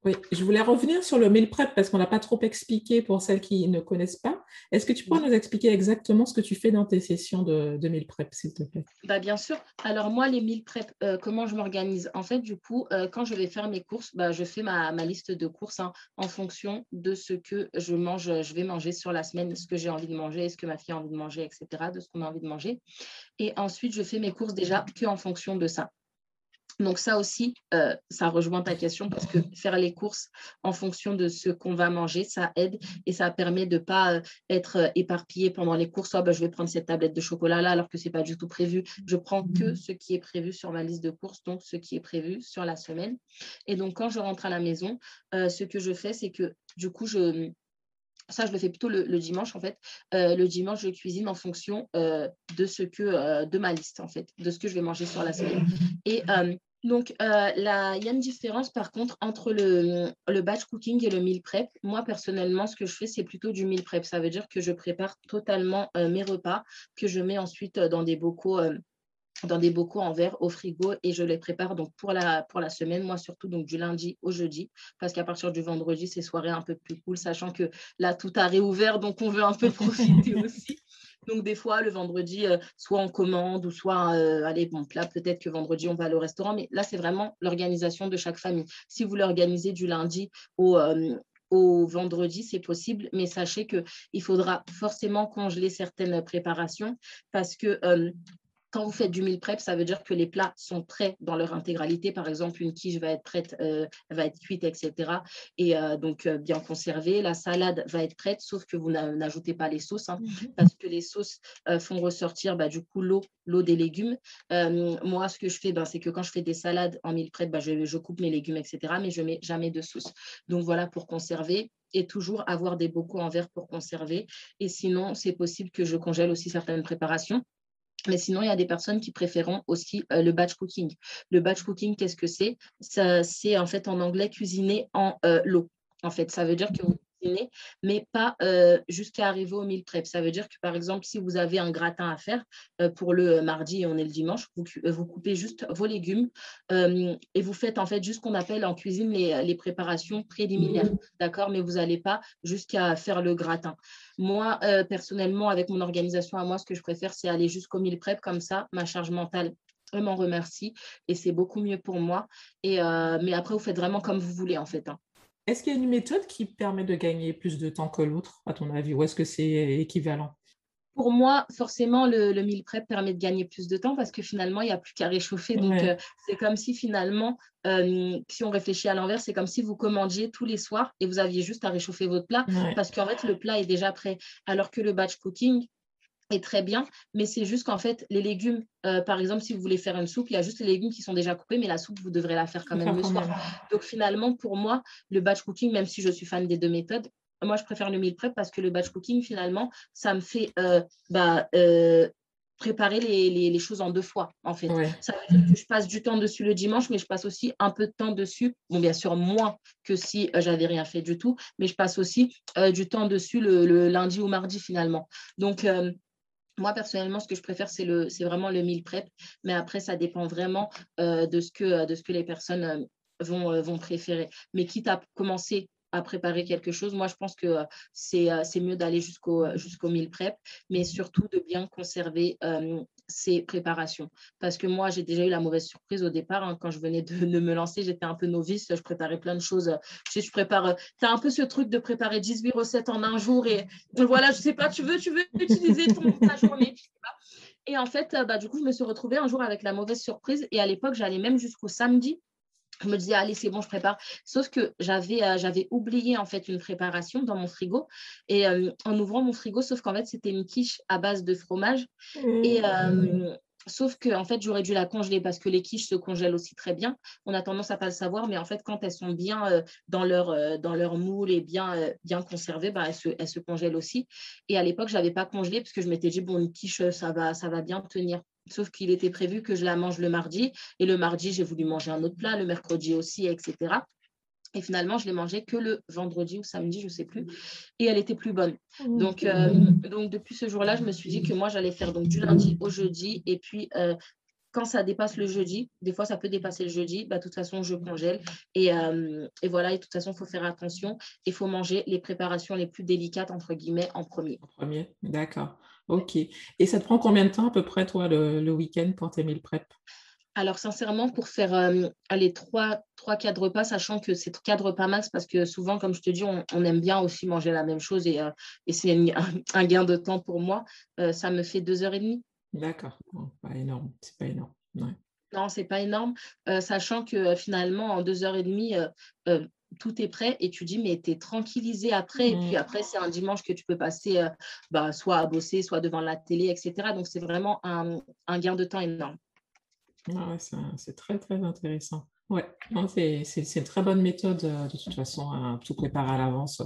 Oui, je voulais revenir sur le meal prep parce qu'on n'a pas trop expliqué pour celles qui ne connaissent pas. Est-ce que tu peux nous expliquer exactement ce que tu fais dans tes sessions de, de meal prep, s'il te plaît? Bah, Bien sûr. Alors moi, les meal prep, euh, comment je m'organise? En fait, du coup, euh, quand je vais faire mes courses, bah, je fais ma, liste de courses hein, en fonction de ce que je mange, je vais manger sur la semaine, ce que j'ai envie de manger, ce que ma fille a envie de manger, etc., de ce qu'on a envie de manger. Et ensuite, je fais mes courses déjà qu'en fonction de ça. Donc ça aussi, euh, ça rejoint ta question parce que faire les courses en fonction de ce qu'on va manger, ça aide et ça permet de ne pas euh, être euh, éparpillé pendant les courses. Oh, bah, je vais prendre cette tablette de chocolat là alors que ce n'est pas du tout prévu. Je prends que ce qui est prévu sur ma liste de courses, donc ce qui est prévu sur la semaine. Et donc quand je rentre à la maison, ce que je fais, c'est que du coup, je, ça, je le fais plutôt le, dimanche, en fait. Euh, le dimanche, je cuisine en fonction euh, de ce que, euh, de ma liste, en fait, de ce que je vais manger sur la semaine. Et donc, il y a une différence, par contre, entre le, le, batch cooking et le meal prep. Moi, personnellement, ce que je fais, c'est plutôt du meal prep. Ça veut dire que je prépare totalement mes repas, que je mets ensuite dans des bocaux dans des bocaux en verre au frigo et je les prépare donc pour la, pour la semaine, moi surtout donc du lundi au jeudi, parce qu'à partir du vendredi, c'est soirée un peu plus cool, sachant que là, tout a réouvert, donc on veut un peu profiter aussi. Donc, des fois, le vendredi, euh, soit on commande ou soit, euh, allez, bon, là, peut-être que vendredi, on va aller au restaurant, mais là, c'est vraiment l'organisation de chaque famille. Si vous l'organisez du lundi au, euh, au vendredi, c'est possible, mais sachez qu'il faudra forcément congeler certaines préparations parce que quand vous faites du meal prep, ça veut dire que les plats sont prêts dans leur intégralité. Par exemple, une quiche va être prête, euh, va être cuite, etc. Et euh, donc euh, bien conservée. La salade va être prête, sauf que vous n'ajoutez pas les sauces, hein, mhm. parce que les sauces font ressortir bah, du coup l'eau, l'eau des légumes. moi, ce que je fais, ben, c'est que quand je fais des salades en meal prep, je, je coupe mes légumes, etc. Mais je mets jamais de sauce. Donc voilà pour conserver et toujours avoir des bocaux en verre pour conserver. Et sinon, c'est possible que je congèle aussi certaines préparations. Mais sinon, il y a des personnes qui préféreront aussi euh, le batch cooking. Le batch cooking, qu'est-ce que c'est? C'est en fait en anglais cuisiner en euh, l'eau. En fait, ça veut dire que vous mais pas euh, jusqu'à arriver au meal prep. Ça veut dire que, par exemple, si vous avez un gratin à faire euh, pour le mardi et on est le dimanche, vous, euh, vous coupez juste vos légumes et vous faites en fait juste ce qu'on appelle en cuisine les, les préparations préliminaires. D'accord Mais vous n'allez pas jusqu'à faire le gratin. Moi, personnellement, avec mon organisation à moi, ce que je préfère, c'est aller jusqu'au meal prep. Comme ça, ma charge mentale elle m'en remercie et c'est beaucoup mieux pour moi. Et, mais après, vous faites vraiment comme vous voulez en fait. Hein. Est-ce qu'il y a une méthode qui permet de gagner plus de temps que l'autre, à ton avis, ou est-ce que c'est équivalent? Pour moi, forcément, le, le meal prep permet de gagner plus de temps parce que finalement, il n'y a plus qu'à réchauffer. Donc, euh, c'est comme si finalement, euh, si on réfléchit à l'envers, c'est comme si vous commandiez tous les soirs et vous aviez juste à réchauffer votre plat parce qu'en fait, le plat est déjà prêt. Alors que le batch cooking, est très bien, mais c'est juste qu'en fait, les légumes, euh, par exemple, si vous voulez faire une soupe, il y a juste les légumes qui sont déjà coupés, mais la soupe, vous devrez la faire quand même le soir. Donc finalement, pour moi, le batch cooking, même si je suis fan des deux méthodes, moi, je préfère le meal prep parce que le batch cooking, finalement, ça me fait euh, bah, euh, préparer les, choses en deux fois, en fait. Ça veut dire que je passe du temps dessus le dimanche, mais je passe aussi un peu de temps dessus. Bon, bien sûr, moins que si j'avais rien fait du tout, mais je passe aussi du temps dessus le, le, lundi ou mardi, finalement. Donc, moi, personnellement, ce que je préfère, c'est, vraiment le meal prep. Mais après, ça dépend vraiment euh, de, ce que, de ce que les personnes euh, vont, euh, préférer. Mais quitte à commencer à préparer quelque chose, moi, je pense que c'est, c'est mieux d'aller jusqu'au, jusqu'au meal prep, mais surtout de bien conserver ces préparations. Parce que moi, j'ai déjà eu la mauvaise surprise au départ. Hein, quand je venais de, me lancer, j'étais un peu novice. Je préparais plein de choses. Je, je prépare. Tu as un peu ce truc de préparer 18 recettes en un jour. Et voilà, je sais pas, tu veux, tu veux utiliser ton, ta journée. Et en fait, bah, du coup, je me suis retrouvée un jour avec la mauvaise surprise. Et à l'époque, j'allais même jusqu'au samedi je me disais, allez, c'est bon, je prépare. Sauf que j'avais, euh, j'avais oublié en fait une préparation dans mon frigo. Et euh, en ouvrant mon frigo, sauf qu'en fait, c'était une quiche à base de fromage. Et mmh. euh, sauf que en fait, j'aurais dû la congeler parce que les quiches se congèlent aussi très bien. On a tendance à pas le savoir, mais en fait, quand elles sont bien dans, leur, dans leur moule et bien, bien conservées, bah, elles, se, elles se congèlent aussi. Et à l'époque, je n'avais pas congelé parce que je m'étais dit, bon, une quiche, ça va, ça va bien tenir. Sauf qu'il était prévu que je la mange le mardi. Et le mardi, j'ai voulu manger un autre plat, le mercredi aussi, etc. Et finalement, je l'ai mangée que le vendredi ou samedi, je ne sais plus. Et elle était plus bonne. Donc, euh, donc depuis ce jour-là, je me suis dit que moi, j'allais faire donc du lundi au jeudi. Et puis, euh, quand ça dépasse le jeudi, des fois ça peut dépasser le jeudi, bah, de toute façon je congèle. Et, euh, et voilà, et de toute façon il faut faire attention. Il faut manger les préparations les plus délicates, entre guillemets, en premier. En premier, d'accord. Ok. Et ça te prend combien de temps à peu près, toi, le, week-end pour tes mille prep? Alors, sincèrement, pour faire euh, les trois, trois, quatre repas, sachant que c'est quatre repas max, parce que souvent, comme je te dis, on, aime bien aussi manger la même chose et, euh, et c'est un, gain de temps pour moi, euh, ça me fait deux heures et demie. D'accord, pas énorme, c'est pas énorme. Ouais. Non, c'est pas énorme, sachant que finalement, en deux heures et demie, tout est prêt et tu dis, mais tu es tranquillisé après. Et puis mmh. après, c'est un dimanche que tu peux passer euh, bah, soit à bosser, soit devant la télé, etc. Donc, c'est vraiment un, gain de temps énorme. Ah c'est très, très intéressant. Ouais, c'est une très bonne méthode euh, de toute façon à tout préparer à l'avance.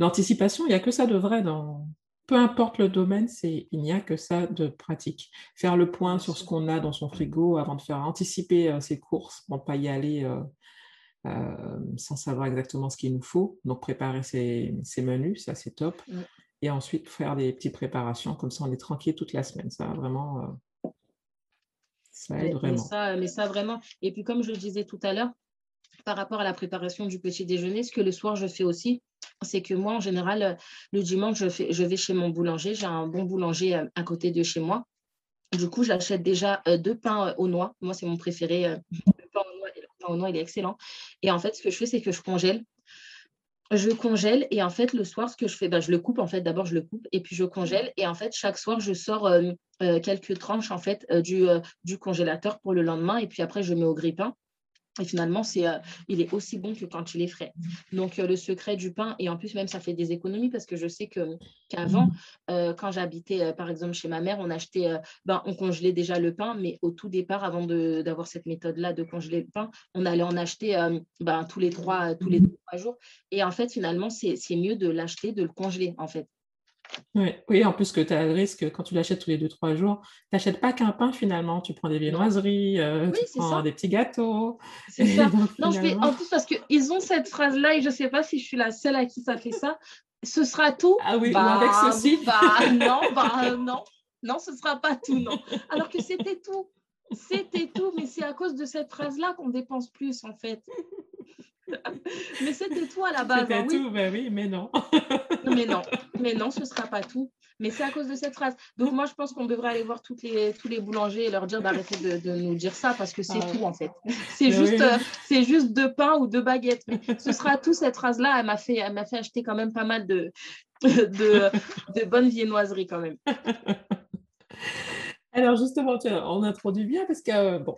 L'anticipation, il n'y a que ça de vrai dans, peu importe le domaine, c'est il n'y a que ça de pratique. Faire le point sur ce qu'on a dans son frigo avant de faire anticiper euh, ses courses pour ne pas y aller euh, sans savoir exactement ce qu'il nous faut. Donc préparer ses, menus, ça c'est top. Et ensuite faire des petites préparations, comme ça on est tranquille toute la semaine. Ça vraiment, euh, ça aide vraiment. Mais ça, vraiment. Et puis comme je le disais tout à l'heure, par rapport à la préparation du petit déjeuner, ce que le soir je fais aussi, c'est que moi en général, le dimanche, je, fais, je vais chez mon boulanger. J'ai un bon boulanger euh, à côté de chez moi. Du coup, j'achète déjà deux pains aux noix. Moi, c'est mon préféré, le pain aux noix au noix, il est excellent. Et en fait, ce que je fais, c'est que je congèle. je congèle et en fait le soir ce que je fais ben, je le coupe en fait d'abord je le coupe et puis je congèle et en fait chaque soir je sors euh, euh, quelques tranches en fait euh, du, du congélateur pour le lendemain et puis après je mets au grille-pain et finalement, c'est, euh, il est aussi bon que quand tu les frais. Donc, euh, le secret du pain, et en plus, même, ça fait des économies parce que je sais qu'avant, euh, quand j'habitais, par exemple, chez ma mère, on achetait, ben, on congelait déjà le pain, mais au tout départ, avant d'avoir cette méthode-là de congeler le pain, on allait en acheter ben, tous les trois, tous les trois jours. Et en fait, finalement, c'est, c'est mieux de l'acheter, de le congeler, en fait. Oui, en plus que tu as le risque, quand tu l'achètes tous les 2-3 jours, tu n'achètes pas qu'un pain finalement, tu prends des viennoiseries, euh, tu prends des petits gâteaux. C'est ça. non, je en plus parce qu'ils ont cette phrase-là et je ne sais pas si je suis la seule à qui ça fait ça. Ce sera tout? Ah oui, bah, avec ceci. Bah, non, bah, non, non, ce ne sera pas tout, non. Alors que c'était tout. C'était tout, mais c'est à cause de cette phrase-là qu'on dépense plus en fait. mais c'était tout à la base. C'était hein, tout, ben oui, mais non. mais non, mais non, ce ne sera pas tout. Mais c'est à cause de cette phrase. Donc moi, je pense qu'on devrait aller voir toutes les, tous les boulangers et leur dire d'arrêter de, de, nous dire ça parce que c'est ah tout en fait. C'est juste, euh, c'est juste deux pains ou deux baguettes. Mais ce sera tout cette phrase-là. Elle m'a fait, elle m'a fait acheter quand même pas mal de, de, de bonnes viennoiseries quand même. Alors justement, tu on introduit bien parce que, bon,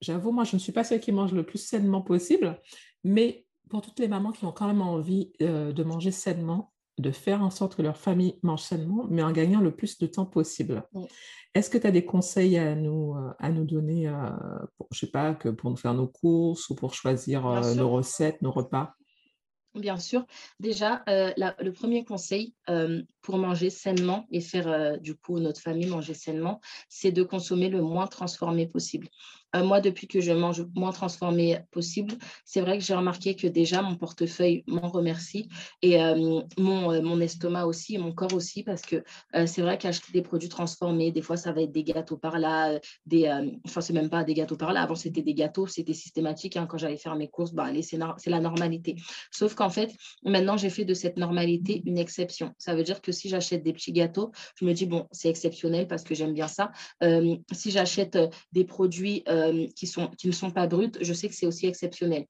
j'avoue, moi, je ne suis pas celle qui mange le plus sainement possible, mais pour toutes les mamans qui ont quand même envie euh, de manger sainement, de faire en sorte que leur famille mange sainement, mais en gagnant le plus de temps possible. Est-ce que tu as des conseils à nous, euh, à nous donner, euh, pour, je sais pas, que pour nous faire nos courses ou pour choisir nos recettes, nos repas? Bien sûr. Déjà, le premier conseil pour manger sainement et faire du coup notre famille manger sainement, c'est de consommer le moins transformé possible. Euh, moi, depuis que je mange moins transformé possible, c'est vrai que j'ai remarqué que déjà mon portefeuille m'en remercie et euh, mon, euh, mon, estomac aussi, mon corps aussi, parce que c'est vrai qu'acheter des produits transformés, des fois, ça va être des gâteaux par là, des, enfin, c'est même pas des gâteaux par là. Avant, c'était des gâteaux, c'était systématique. Hein, quand j'allais faire mes courses, bah, c'est la normalité. Sauf qu'en fait, maintenant, j'ai fait de cette normalité une exception. Ça veut dire que si j'achète des petits gâteaux, je me dis, bon, c'est exceptionnel parce que j'aime bien ça. si j'achète des produits euh, qui, sont, qui ne sont pas brutes, je sais que c'est aussi exceptionnel.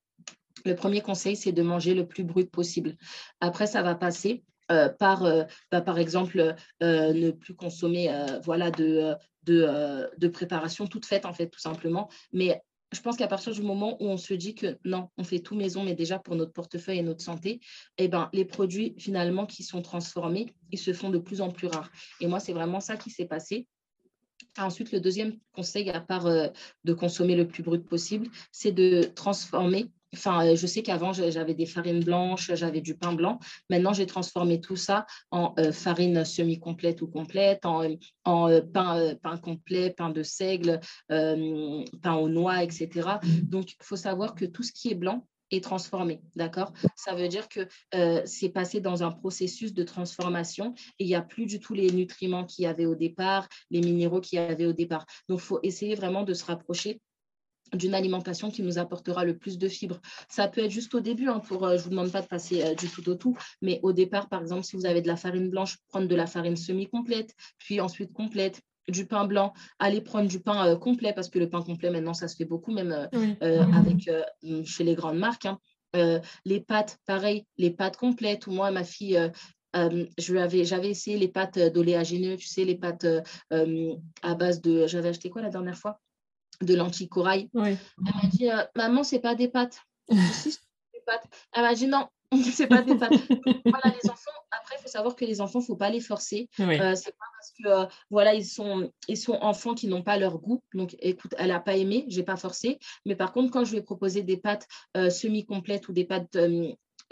Le premier conseil, c'est de manger le plus brut possible. Après, ça va passer euh, par, euh, bah, par exemple, ne plus consommer voilà, de, de, de, préparation toute faite, en fait, tout simplement. Mais je pense qu'à partir du moment où on se dit que non, on fait tout maison, mais déjà pour notre portefeuille et notre santé, eh ben, les produits finalement qui sont transformés, ils se font de plus en plus rares. Et moi, c'est vraiment ça qui s'est passé. Ensuite, le deuxième conseil, à part euh, de consommer le plus brut possible, c'est de transformer. Enfin, euh, je sais qu'avant, j'avais des farines blanches, j'avais du pain blanc. Maintenant, j'ai transformé tout ça en euh, farine semi-complète ou complète, en, pain, pain, complet, pain de seigle, pain aux noix, etc. Donc, il faut savoir que tout ce qui est blanc, est transformé, d'accord? Ça veut dire que euh, c'est passé dans un processus de transformation et il n'y a plus du tout les nutriments qu'il y avait au départ, les minéraux qu'il y avait au départ. Donc, il faut essayer vraiment de se rapprocher d'une alimentation qui nous apportera le plus de fibres. Ça peut être juste au début, hein, pour, euh, je ne vous demande pas de passer euh, du tout au tout, mais au départ, par exemple, si vous avez de la farine blanche, prendre de la farine semi-complète, puis ensuite complète, du pain blanc, aller prendre du pain euh, complet, parce que le pain complet, maintenant, ça se fait beaucoup, même avec, chez les grandes marques. Hein. les pâtes, pareil, les pâtes complètes. Ou moi, ma fille, j'avais essayé les pâtes d'oléagineux, tu sais, les pâtes à base de. J'avais acheté quoi la dernière fois? De lentilles corail. Elle m'a dit Maman, c'est pas des pâtes. si, des pâtes. Elle m'a dit Non, c'est pas des pâtes. voilà, les enfants, après, il faut savoir que les enfants, il ne faut pas les forcer. Euh, c'est pas parce que euh, voilà, ils sont, ils sont enfants qui n'ont pas leur goût. Donc, écoute, elle n'a pas aimé, je n'ai pas forcé. Mais par contre, quand je lui ai proposé des pâtes euh, semi-complètes ou des pâtes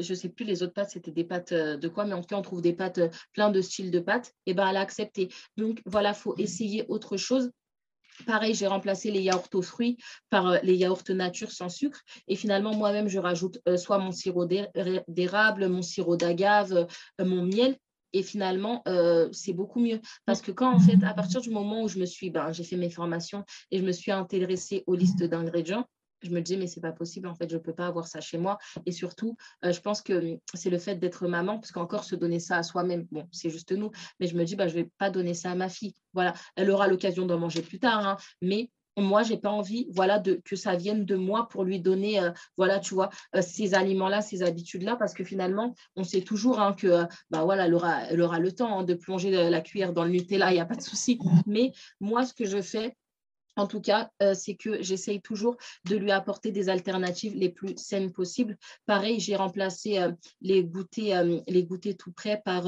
je ne sais plus les autres pâtes, c'était des pâtes de quoi, mais en tout cas, on trouve des pâtes, plein de styles de pâtes, et ben elle a accepté. Donc voilà, il faut essayer autre chose. Pareil, j'ai remplacé les yaourts aux fruits par euh, les yaourts nature sans sucre. Et finalement, moi-même, je rajoute euh, soit mon sirop d'érable, mon sirop d'agave, euh, mon miel. Et finalement, c'est beaucoup mieux. Parce que quand, en fait, à partir du moment où je me suis, ben, j'ai fait mes formations et je me suis intéressée aux listes d'ingrédients, je me disais, mais c'est pas possible, en fait, je ne peux pas avoir ça chez moi. Et surtout, euh, je pense que hum, c'est le fait d'être maman, parce qu'encore se donner ça à soi-même, bon, c'est juste nous, mais je me dis, bah, je vais pas donner ça à ma fille. Voilà, elle aura l'occasion d'en manger plus tard, hein, mais moi, j'ai pas envie, voilà, que ça vienne de moi pour lui donner, euh, voilà, tu vois, euh, ces aliments-là, ces habitudes-là, parce que finalement, on sait toujours hein, que, bah voilà, elle aura, elle aura le temps hein, de plonger la cuillère dans le Nutella, il n'y a pas de souci. Mais moi, ce que je fais, en tout cas, euh, c'est que j'essaye toujours de lui apporter des alternatives les plus saines possibles. Pareil, j'ai remplacé euh, les, goûters, euh, les goûters tout prêts par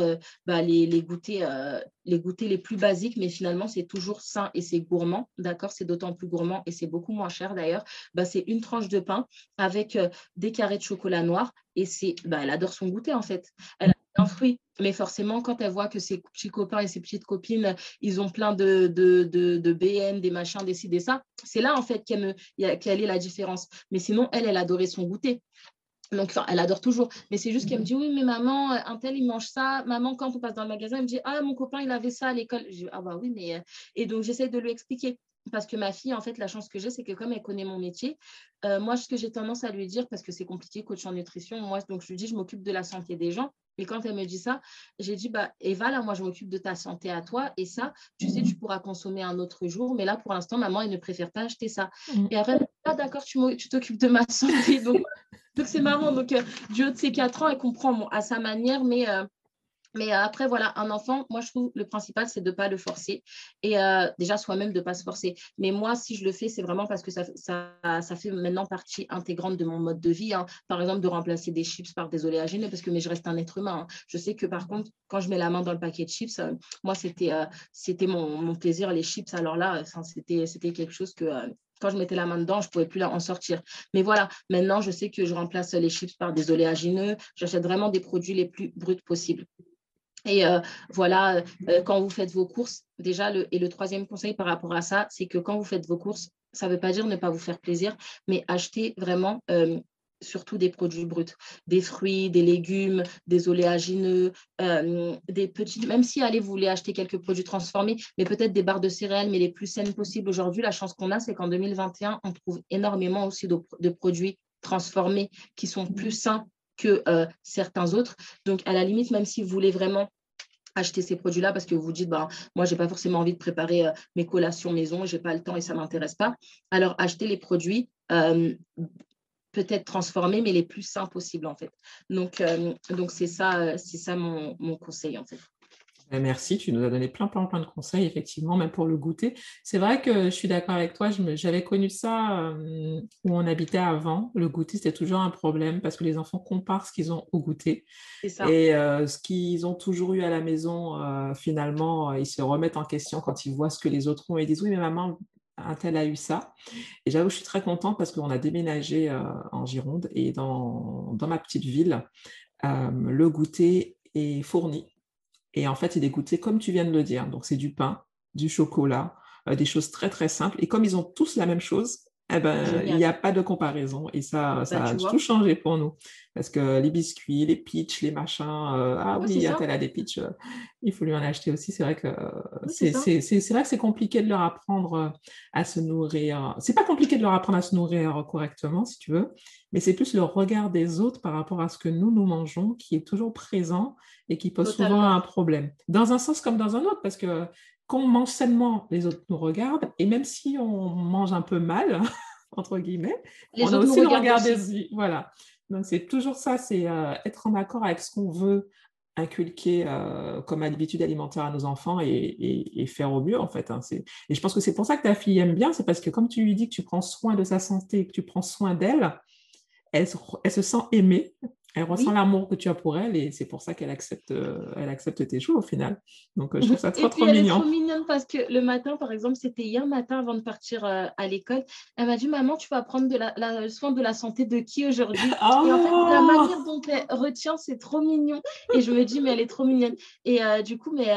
bah, les, goûters, les plus basiques, mais finalement, c'est toujours sain et c'est gourmand. D'accord? C'est d'autant plus gourmand et c'est beaucoup moins cher d'ailleurs. Bah, c'est une tranche de pain avec des carrés de chocolat noir et c'est, bah, elle adore son goûter en fait. Un fruit. Mais forcément, quand elle voit que ses petits copains et ses petites copines, ils ont plein de, de, de, BN, des machins, des ci, des ça, c'est là en fait qu'elle quelle est la différence. Mais sinon, elle, elle adorait son goûter. Donc, elle adore toujours. Mais c'est juste qu'elle me dit, oui, mais maman, un tel, il mange ça. Maman, quand on passe dans le magasin, elle me dit, ah, mon copain, il avait ça à l'école. Ah, bah oui, mais. Euh, et donc, j'essaie de lui expliquer. Parce que ma fille, en fait, la chance que j'ai, c'est que comme elle connaît mon métier, euh, moi, ce que j'ai tendance à lui dire, parce que c'est compliqué, coach en nutrition, moi, donc je lui dis, je m'occupe de la santé des gens. Et quand elle me dit ça, j'ai dit, bah, Eva, là, moi, je m'occupe de ta santé à toi. Et ça, tu sais, tu pourras consommer un autre jour. Mais là, pour l'instant, maman, elle ne préfère pas acheter ça. Mm. Et après, ah, d'accord, tu t'occupes de ma santé. Donc, c'est marrant. Donc, euh, du haut de ses quatre ans, elle comprend à sa manière. Mais euh, mais euh, après, voilà, un enfant, moi, je trouve le principal, c'est de ne pas le forcer. Et euh, déjà, soi-même, de ne pas se forcer. Mais moi, si je le fais, c'est vraiment parce que ça, ça, fait maintenant partie intégrante de mon mode de vie. Hein. Par exemple, de remplacer des chips par des oléagineux, parce que mais je reste un être humain. Hein. Je sais que, par contre, quand je mets la main dans le paquet de chips, euh, moi, c'était c'était mon, mon, plaisir, les chips. Alors là, c'était quelque chose que quand je mettais la main dedans, je ne pouvais plus en sortir. Mais voilà, maintenant, je sais que je remplace les chips par des oléagineux. J'achète vraiment des produits les plus bruts possibles. Et euh, voilà, euh, quand vous faites vos courses, déjà, le, et le troisième conseil par rapport à ça, c'est que quand vous faites vos courses, ça ne veut pas dire ne pas vous faire plaisir, mais acheter vraiment euh, surtout des produits bruts, des fruits, des légumes, des oléagineux, des petits, même si allez, vous voulez acheter quelques produits transformés, mais peut-être des barres de céréales, mais les plus saines possibles. Aujourd'hui, la chance qu'on a, c'est qu'en 2021, on trouve énormément aussi de, produits transformés qui sont plus sains que certains autres. Donc, à la limite, même si vous voulez vraiment acheter ces produits-là parce que vous vous dites, bah, moi, je n'ai pas forcément envie de préparer euh, mes collations maison, je n'ai pas le temps et ça ne m'intéresse pas. Alors, achetez les produits euh, peut-être transformés, mais les plus sains possibles, en fait. Donc, euh, donc c'est ça, c'est ça mon conseil, en fait. Ben, merci, tu nous as donné plein, plein, plein de conseils, effectivement, même pour le goûter. C'est vrai que je suis d'accord avec toi, j'avais connu ça euh, où on habitait avant. Le goûter, c'était toujours un problème parce que les enfants comparent ce qu'ils ont au goûter. Et euh, ce qu'ils ont toujours eu à la maison, euh, finalement, ils se remettent en question quand ils voient ce que les autres ont et disent Oui, mais maman, un tel a eu ça. Et j'avoue, je suis très contente parce qu'on a déménagé en Gironde et dans, dans ma petite ville, le goûter est fourni et en fait, il est goûté comme tu viens de le dire. Donc, c'est du pain, du chocolat, euh, des choses très, très simples. Et comme ils ont tous la même chose, eh ben, il n'y a pas de comparaison. Et ça, ça bah, a tout changé pour nous. Parce que les biscuits, les pitchs, les machins, euh, ah oui, il y a tel a des pitchs, euh, il faut lui en acheter aussi. C'est vrai que c'est vrai que c'est compliqué de leur apprendre à se nourrir. C'est pas compliqué de leur apprendre à se nourrir correctement, si tu veux, mais c'est plus le regard des autres par rapport à ce que nous, nous mangeons qui est toujours présent et qui pose souvent un problème. Dans un sens comme dans un autre, parce que quand on mange sainement, les autres nous regardent, et même si on mange un peu mal, entre guillemets, on a aussi le regard des Voilà. Donc c'est toujours ça, c'est euh, être en accord avec ce qu'on veut inculquer euh, comme habitude alimentaire à nos enfants et, faire au mieux en fait. Hein. Et je pense que c'est pour ça que ta fille aime bien, c'est parce que comme tu lui dis que tu prends soin de sa santé, que tu prends soin d'elle, elle, elle, se sent aimée elle ressent l'amour que tu as pour elle et c'est pour ça qu'elle accepte, euh, elle accepte tes choix au final. Donc, euh, je trouve ça trop, et puis, trop elle mignon. est trop mignonne parce que le matin, par exemple, c'était hier matin avant de partir euh, à l'école. Elle m'a dit Maman, tu vas prendre de la, soin de la santé de qui aujourd'hui? Et en fait, la manière dont elle retient, c'est trop mignon. Et je me dis Mais elle est trop mignonne. Et du coup, mais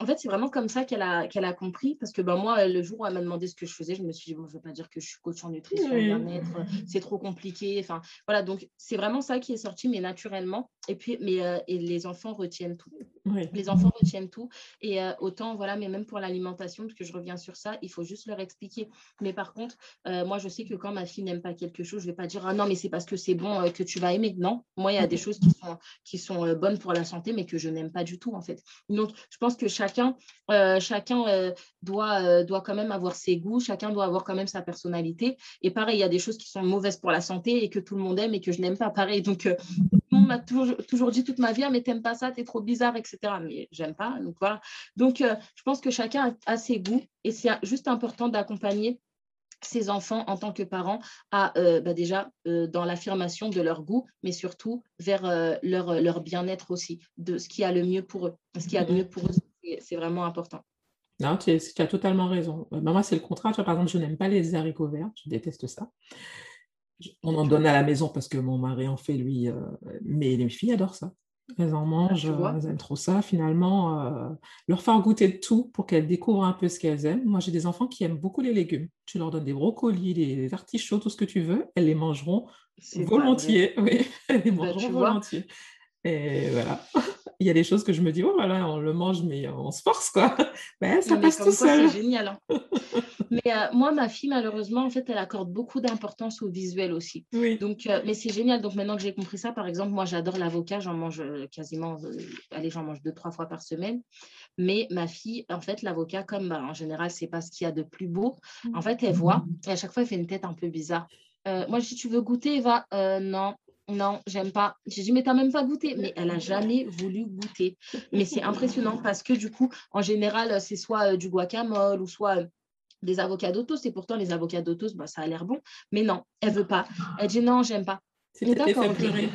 en fait, c'est vraiment comme ça qu'elle a, qu'elle a compris parce que ben, moi, le jour où elle m'a demandé ce que je faisais, je me suis dit bon, Je ne veux pas dire que je suis coach en nutrition, bien-être, c'est trop compliqué. Enfin, voilà, donc c'est vraiment ça qui est sorti. Mais naturellement. Et puis, mais euh, et les enfants retiennent tout. Les enfants retiennent tout. Et euh, autant, voilà, mais même pour l'alimentation, parce que je reviens sur ça, il faut juste leur expliquer. Mais par contre, euh, moi, je sais que quand ma fille n'aime pas quelque chose, je ne vais pas dire Ah non, mais c'est parce que c'est bon que tu vas aimer. Non, moi, il y a des choses qui sont, qui sont bonnes pour la santé, mais que je n'aime pas du tout, en fait. Donc, je pense que chacun, chacun doit, doit quand même avoir ses goûts, chacun doit avoir quand même sa personnalité. Et pareil, il y a des choses qui sont mauvaises pour la santé et que tout le monde aime et que je n'aime pas. Pareil. Donc, monde m'a toujours, toujours dit toute ma vie ah, mais t'aimes pas ça, t'es trop bizarre, etc. Mais j'aime pas. Donc voilà. Donc euh, je pense que chacun a, ses goûts et c'est juste important d'accompagner ses enfants en tant que parents à euh, bah, déjà euh, dans l'affirmation de leur goût, mais surtout vers leur, leur bien-être aussi, de ce qui a le mieux pour eux. Ce qui a le mieux pour eux, c'est vraiment important. Non, tu, as totalement raison. Bah, moi, c'est le contraire. par exemple, je n'aime pas les haricots verts. Je déteste ça. On en donne à la maison parce que mon mari en fait, lui. mais les filles adorent ça. Elles en mangent, euh, elles aiment trop ça. Finalement, euh, leur faire goûter de tout pour qu'elles découvrent un peu ce qu'elles aiment. Moi, j'ai des enfants qui aiment beaucoup les légumes. Tu leur donnes des brocolis, des artichauts, tout ce que tu veux. Elles les mangeront volontiers. Oui, elles les bah, mangeront volontiers. Et voilà. Il y a des choses que je me dis, oh là on le mange, mais on se force, quoi. Ben, ça passe tout seul. C'est génial. Hein. mais euh, moi, ma fille, malheureusement, en fait, elle accorde beaucoup d'importance au visuel aussi. Oui. Donc, euh, mais c'est génial. Donc, maintenant que j'ai compris ça, par exemple, moi, j'adore l'avocat. J'en mange euh, quasiment, allez, j'en mange deux, trois fois par semaine. Mais ma fille, en fait, l'avocat, comme bah, en général, c'est pas ce qu'il y a de plus beau. En fait, elle voit et à chaque fois, elle fait une tête un peu bizarre. moi, si tu veux goûter, Eva, non, non, j'aime pas. J'ai dit, mais t'as même pas goûté. Mais elle a jamais voulu goûter. Mais c'est impressionnant parce que du coup, en général, c'est soit euh, du guacamole ou soit euh, des avocats d'autos. Et pourtant, les avocats d'autos, bah, ça a l'air bon. Mais non, elle veut pas. Elle dit, non, j'aime pas. C'est peut-être purée.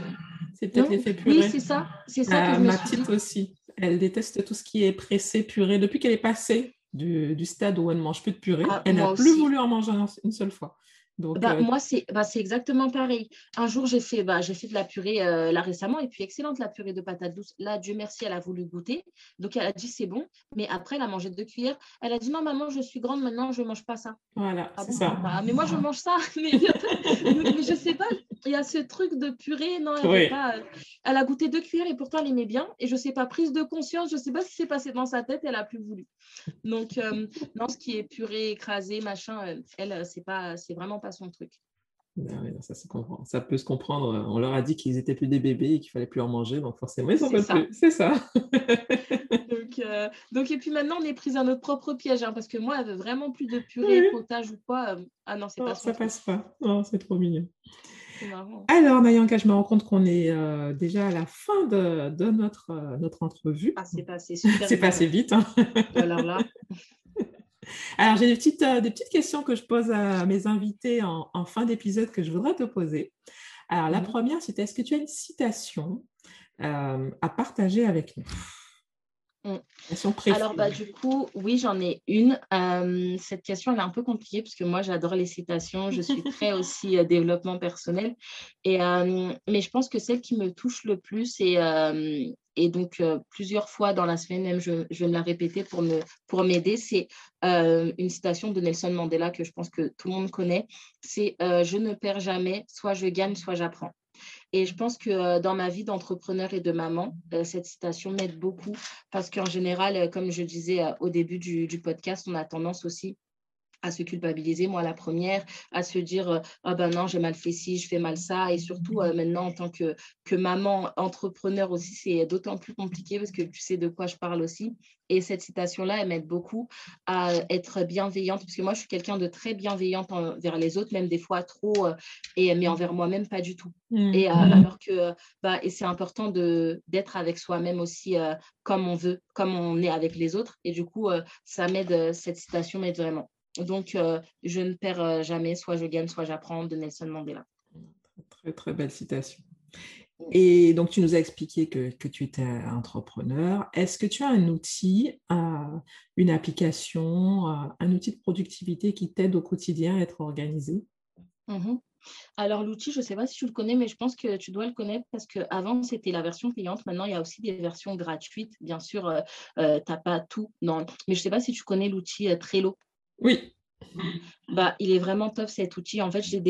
C'est peut-être l'effet purée. Oui, c'est ça. C'est ça que ma petite aussi. Elle déteste tout ce qui est pressé, purée. Depuis qu'elle est passée du, stade où elle ne mange plus de purée, ah, elle n'a plus voulu en manger une seule fois. Bah, euh, moi, c'est bah, exactement pareil. Un jour, j'ai fait, bah, fait de la purée euh, là récemment, et puis excellente la purée de patates douces. Là, Dieu merci, elle a voulu goûter. Donc, elle a dit c'est bon. Mais après, elle a mangé deux cuillères. Elle a dit non, maman, je suis grande maintenant, je ne mange pas ça. Voilà, ah c'est ça. Bah, mais moi, je mange ça. mais, je ne sais pas, il y a ce truc de purée. Non, elle, pas, euh, elle a goûté deux cuillères et pourtant, elle aimait bien. Et je ne sais pas, prise de conscience, je ne sais pas ce qui s'est passé dans sa tête, elle a plus voulu. Donc, non, ce qui est purée, écrasé, machin, elle, c'est pas, c'est vraiment pas son truc. Ah ça, ça, peut se comprendre. On leur a dit qu'ils étaient plus des bébés et qu'il fallait plus en manger, donc forcément ils en veulent plus. C'est ça. Euh, donc, et puis maintenant on est pris à notre propre piège, hein, parce que moi, elle veut vraiment plus de purée, potage ou quoi. Euh, ah non, c'est pas ça. passe pas. c'est trop mignon. Alors, Mayanka, je me rends compte qu'on est euh, déjà à la fin de, de notre, notre entrevue. Ah, c'est passé super C'est passé vite. Hein. Alors là. Alors, j'ai des petites, euh, des petites questions que je pose à mes invités en, fin d'épisode que je voudrais te poser. Alors, la mhm. première, c'était est-ce que tu as une citation euh, à partager avec nous? Mm. Alors, bah, du coup, oui, j'en ai une. Euh, cette question, elle est un peu compliquée parce que moi, j'adore les citations. Je suis très aussi développement personnel. Et, mais je pense que celle qui me touche le plus, et, et donc euh, plusieurs fois dans la semaine, même je, vais me la répéter pour me pour m'aider. C'est euh, une citation de Nelson Mandela que je pense que tout le monde connaît. C'est euh, je ne perds jamais, soit je gagne, soit j'apprends. Et je pense que dans ma vie d'entrepreneur et de maman, cette citation m'aide beaucoup parce qu'en général, comme je disais au début du, du podcast, on a tendance aussi à se culpabiliser, moi la première, à se dire ah ben non, j'ai mal fait ci, je fais mal ça. Et surtout euh, maintenant, en tant que, que maman entrepreneur aussi, c'est d'autant plus compliqué parce que tu sais de quoi je parle aussi. Et cette citation-là, elle m'aide beaucoup à être bienveillante, parce que moi, je suis quelqu'un de très bienveillante envers les autres, même des fois trop, euh, et, mais envers moi-même, pas du tout. Mmh. Et euh, mmh. alors que, bah, et c'est important d'être avec soi-même aussi comme on veut, comme on est avec les autres. Et du coup, ça m'aide, cette citation m'aide vraiment. Donc, euh, je ne perds euh, jamais, soit je gagne, soit j'apprends de Nelson Mandela. Très, très belle citation. Et donc, tu nous as expliqué que, tu étais entrepreneur. Est-ce que tu as un outil, une application, un outil de productivité qui t'aide au quotidien à être organisé? Mmh Alors, l'outil, je ne sais pas si tu le connais, mais je pense que tu dois le connaître parce qu'avant, c'était la version cliente. Maintenant, il y a aussi des versions gratuites. Bien sûr, euh, tu n'as pas tout. Non. Mais je ne sais pas si tu connais l'outil Trello. Oui. Bah, il est vraiment top cet outil. En fait, je l'ai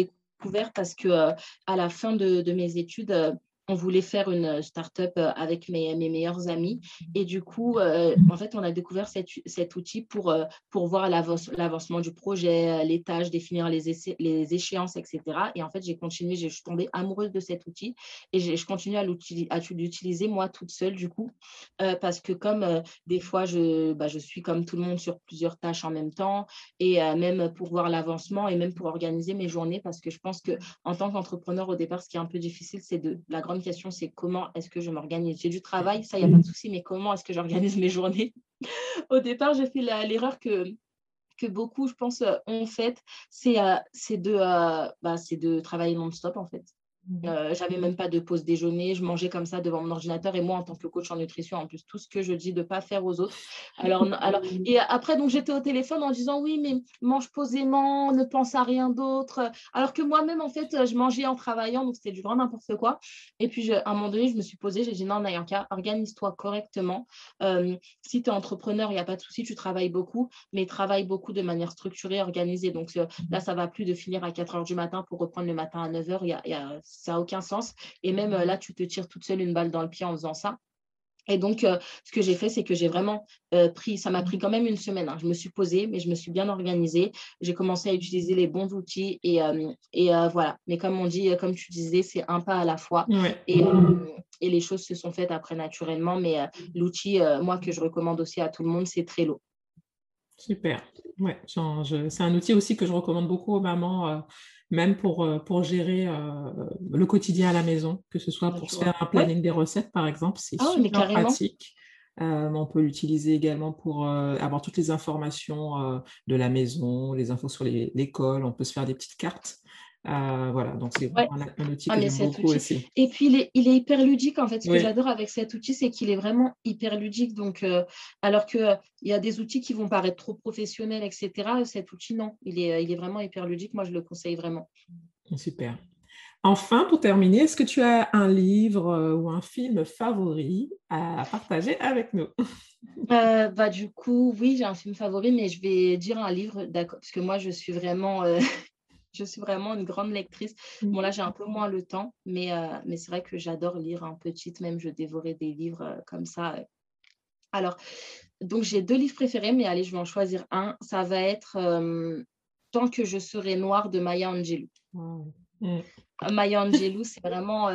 découvert parce que euh, à la fin de, mes études, euh, on voulait faire une start-up avec mes, mes meilleurs amis. Et du coup, en fait, on a découvert cet outil pour, pour voir l'avancement du projet, les tâches, définir les, les échéances, etc. Et en fait, j'ai continué, je suis tombée amoureuse de cet outil et je continue à l'utiliser moi toute seule, du coup, parce que comme des fois, je, bah, je suis comme tout le monde sur plusieurs tâches en même temps et même pour voir l'avancement et même pour organiser mes journées, parce que je pense qu'en tant qu'entrepreneur, au départ, ce qui est un peu difficile, c'est de la grande question, c'est comment est-ce que je m'organise? J'ai du travail, ça, il n'y a pas de souci, mais comment est-ce que j'organise mes journées? Au départ, j'ai fait l'erreur que, que beaucoup, je pense, ont faite, c'est de, euh, bah, de travailler non-stop, en fait. Mmh. Euh, j'avais même pas de pause déjeuner, je mangeais comme ça devant mon ordinateur et moi en tant que coach en nutrition en plus tout ce que je dis de pas faire aux autres. Alors, alors et après donc j'étais au téléphone en disant oui mais mange posément, ne pense à rien d'autre. Alors que moi-même en fait je mangeais en travaillant donc c'était du grand n'importe quoi. Et puis à un moment donné je me suis posée, j'ai dit non Nayanka organise-toi correctement. Euh, si tu es entrepreneur il n'y a pas de souci, tu travailles beaucoup mais travaille beaucoup de manière structurée, organisée. Donc euh, là ça va plus de finir à 4 heures du matin pour reprendre le matin à 9 heures. Il y a, y a ça n'a aucun sens. Et même euh, là, tu te tires toute seule une balle dans le pied en faisant ça. Et donc, euh, ce que j'ai fait, c'est que j'ai vraiment euh, pris, ça m'a pris quand même une semaine. Hein. Je me suis posée, mais je me suis bien organisée. J'ai commencé à utiliser les bons outils et, et voilà. Mais comme on dit, comme tu disais, c'est un pas à la fois. Et, et, les choses se sont faites après naturellement. Mais l'outil, moi, que je recommande aussi à tout le monde, c'est Trello. Super. Ouais, c'est un outil aussi que je recommande beaucoup aux mamans même pour, euh, pour gérer euh, le quotidien à la maison, que ce soit pour se faire un planning des recettes, par exemple, c'est ah super pratique. Euh, on peut l'utiliser également pour avoir toutes les informations de la maison, les infos sur l'école. On peut se faire des petites cartes euh, voilà, donc c'est un, outil ah, que j'aime beaucoup aussi. Et puis il est, il est, hyper ludique en fait. Ce que j'adore avec cet outil, c'est qu'il est vraiment hyper ludique. Donc, euh, alors qu'il il y a des outils qui vont paraître trop professionnels, etc. Cet outil, non, il est, il est vraiment hyper ludique. Moi, je le conseille vraiment. Super. Enfin, pour terminer, est-ce que tu as un livre euh, ou un film favori à partager avec nous? Bah, Du coup, oui, j'ai un film favori, mais je vais dire un livre, d'accord, parce que moi, je suis vraiment je suis vraiment une grande lectrice. Bon, là, j'ai un peu moins le temps, mais, euh, mais c'est vrai que j'adore lire un petite, même je dévorais des livres euh, comme ça. Alors, donc j'ai deux livres préférés, mais allez, je vais en choisir un. Ça va être euh, Tant que je serai noire de Maya Angelou. Mmh. Maya Angelou, c'est vraiment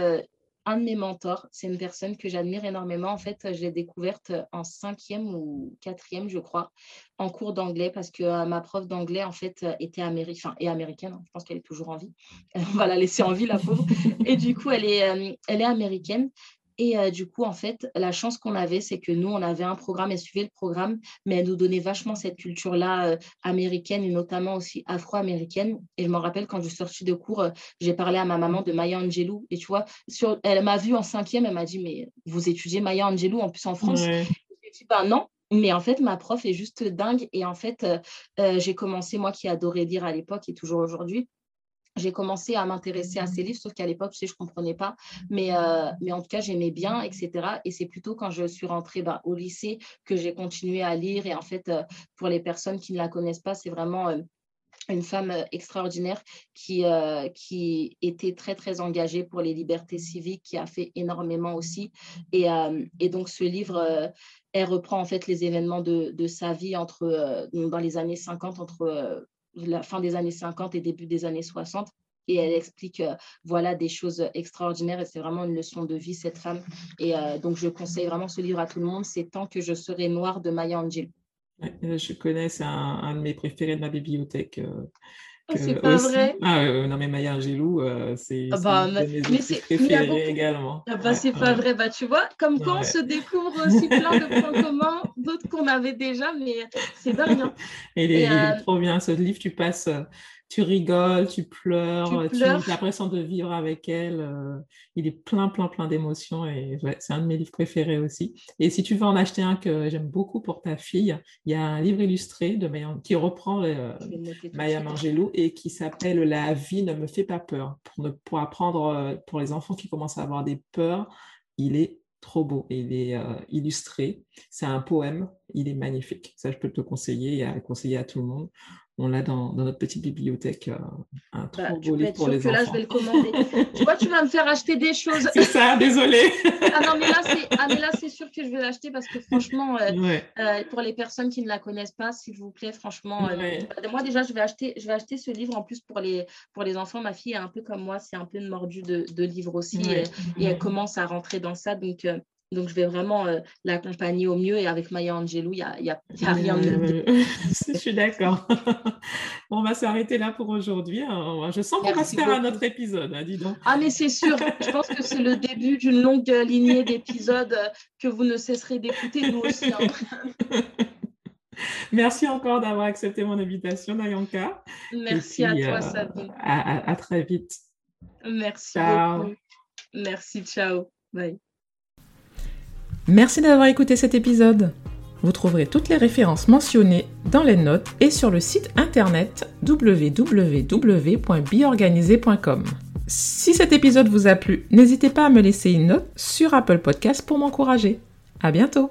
un de mes mentors. C'est une personne que j'admire énormément. En fait, je l'ai découverte en cinquième ou quatrième, je crois, en cours d'anglais parce que euh, ma prof d'anglais, en fait, était américaine, et américaine. Je pense qu'elle est toujours en vie. On va la laisser en vie, la pauvre. Et du coup, euh, elle est américaine. Et euh, du coup, en fait, la chance qu'on avait, c'est que nous, on avait un programme, elle suivait le programme, mais elle nous donnait vachement cette culture-là euh, américaine et notamment aussi afro-américaine. Et je me rappelle quand je suis sortie de cours, euh, j'ai parlé à ma maman de Maya Angelou. Et tu vois, sur, elle m'a vue en cinquième, elle m'a dit, mais vous étudiez Maya Angelou en plus en France? Je J'ai dit, ben non. Mais en fait, ma prof est juste dingue. Et en fait, j'ai commencé, moi qui adorais lire à l'époque et toujours aujourd'hui, j'ai commencé à m'intéresser à ces livres, sauf qu'à l'époque, je ne comprenais pas. Mais, euh, mais en tout cas, j'aimais bien, etc. Et c'est plutôt quand je suis rentrée bah, au lycée que j'ai continué à lire. Et en fait, euh, pour les personnes qui ne la connaissent pas, c'est vraiment euh, une femme extraordinaire qui, qui était très, très engagée pour les libertés civiques, qui a fait énormément aussi. Et, et donc, ce livre, elle reprend en fait les événements de, de sa vie entre, dans les années 50, entre la fin des années 50 et début des années 60. Et elle explique euh, voilà des choses extraordinaires et c'est vraiment une leçon de vie, cette femme. Et euh, donc, je conseille vraiment ce livre à tout le monde. C'est Tant que je serai noire de Maya Angelou. je connais, c'est un, de mes préférés de ma bibliothèque. Euh, oh, c'est pas vrai. Ah, non, mais Maya Angelou, c'est ah bah, une de mes préférés également. Ah bah, c'est pas vrai. Bah, tu vois, comme quand on se découvre aussi plein de points communs, d'autres qu'on avait déjà, mais c'est dingue. Hein. il est trop bien, ce livre. Tu passes tu rigoles, tu pleures, tu, as l'impression de vivre avec elle. Euh, il est plein, plein, plein d'émotions et c'est un de mes livres préférés aussi. Et si tu veux en acheter un que j'aime beaucoup pour ta fille, il y a un livre illustré de qui reprend euh, Maya Mangelou et qui s'appelle La vie ne me fait pas peur. Pour, pour apprendre, euh, pour les enfants qui commencent à avoir des peurs, il est trop beau. Il est illustré. C'est un poème il est magnifique. Ça, je peux te le conseiller et à conseiller à tout le monde on l'a dans, notre petite bibliothèque, euh, un trop bah, beau livre pour les que enfants. là, je vais le commander. tu vois, tu vas me faire acheter des choses. C'est ça, désolé. ah non, mais là, c'est ah, sûr que je vais l'acheter parce que franchement, euh, euh, pour les personnes qui ne la connaissent pas, s'il vous plaît, franchement, moi déjà, je vais, acheter, je vais acheter ce livre en plus pour les, pour les enfants. Ma fille est un peu comme moi, c'est un peu une mordue de, de livres aussi et, et, elle commence à rentrer dans ça. Donc, donc, je vais vraiment euh, l'accompagner au mieux. Et avec Maya Angelou, il n'y a, y a, rien de mieux. je suis d'accord. on va s'arrêter là pour aujourd'hui. Hein. Je sens qu'on va se faire un autre épisode, hein, dis donc. Ah, mais c'est sûr. je pense que c'est le début d'une longue lignée d'épisodes euh, que vous ne cesserez d'écouter, nous aussi. Hein. Merci encore d'avoir accepté mon invitation, Nayanka. Merci à toi, euh, Sabine. À, à, très vite. Merci ciao. beaucoup. Merci, ciao. Bye. Merci d'avoir écouté cet épisode. Vous trouverez toutes les références mentionnées dans les notes et sur le site internet www.biorganisé.com. Si cet épisode vous a plu, n'hésitez pas à me laisser une note sur Apple Podcast pour m'encourager. À bientôt!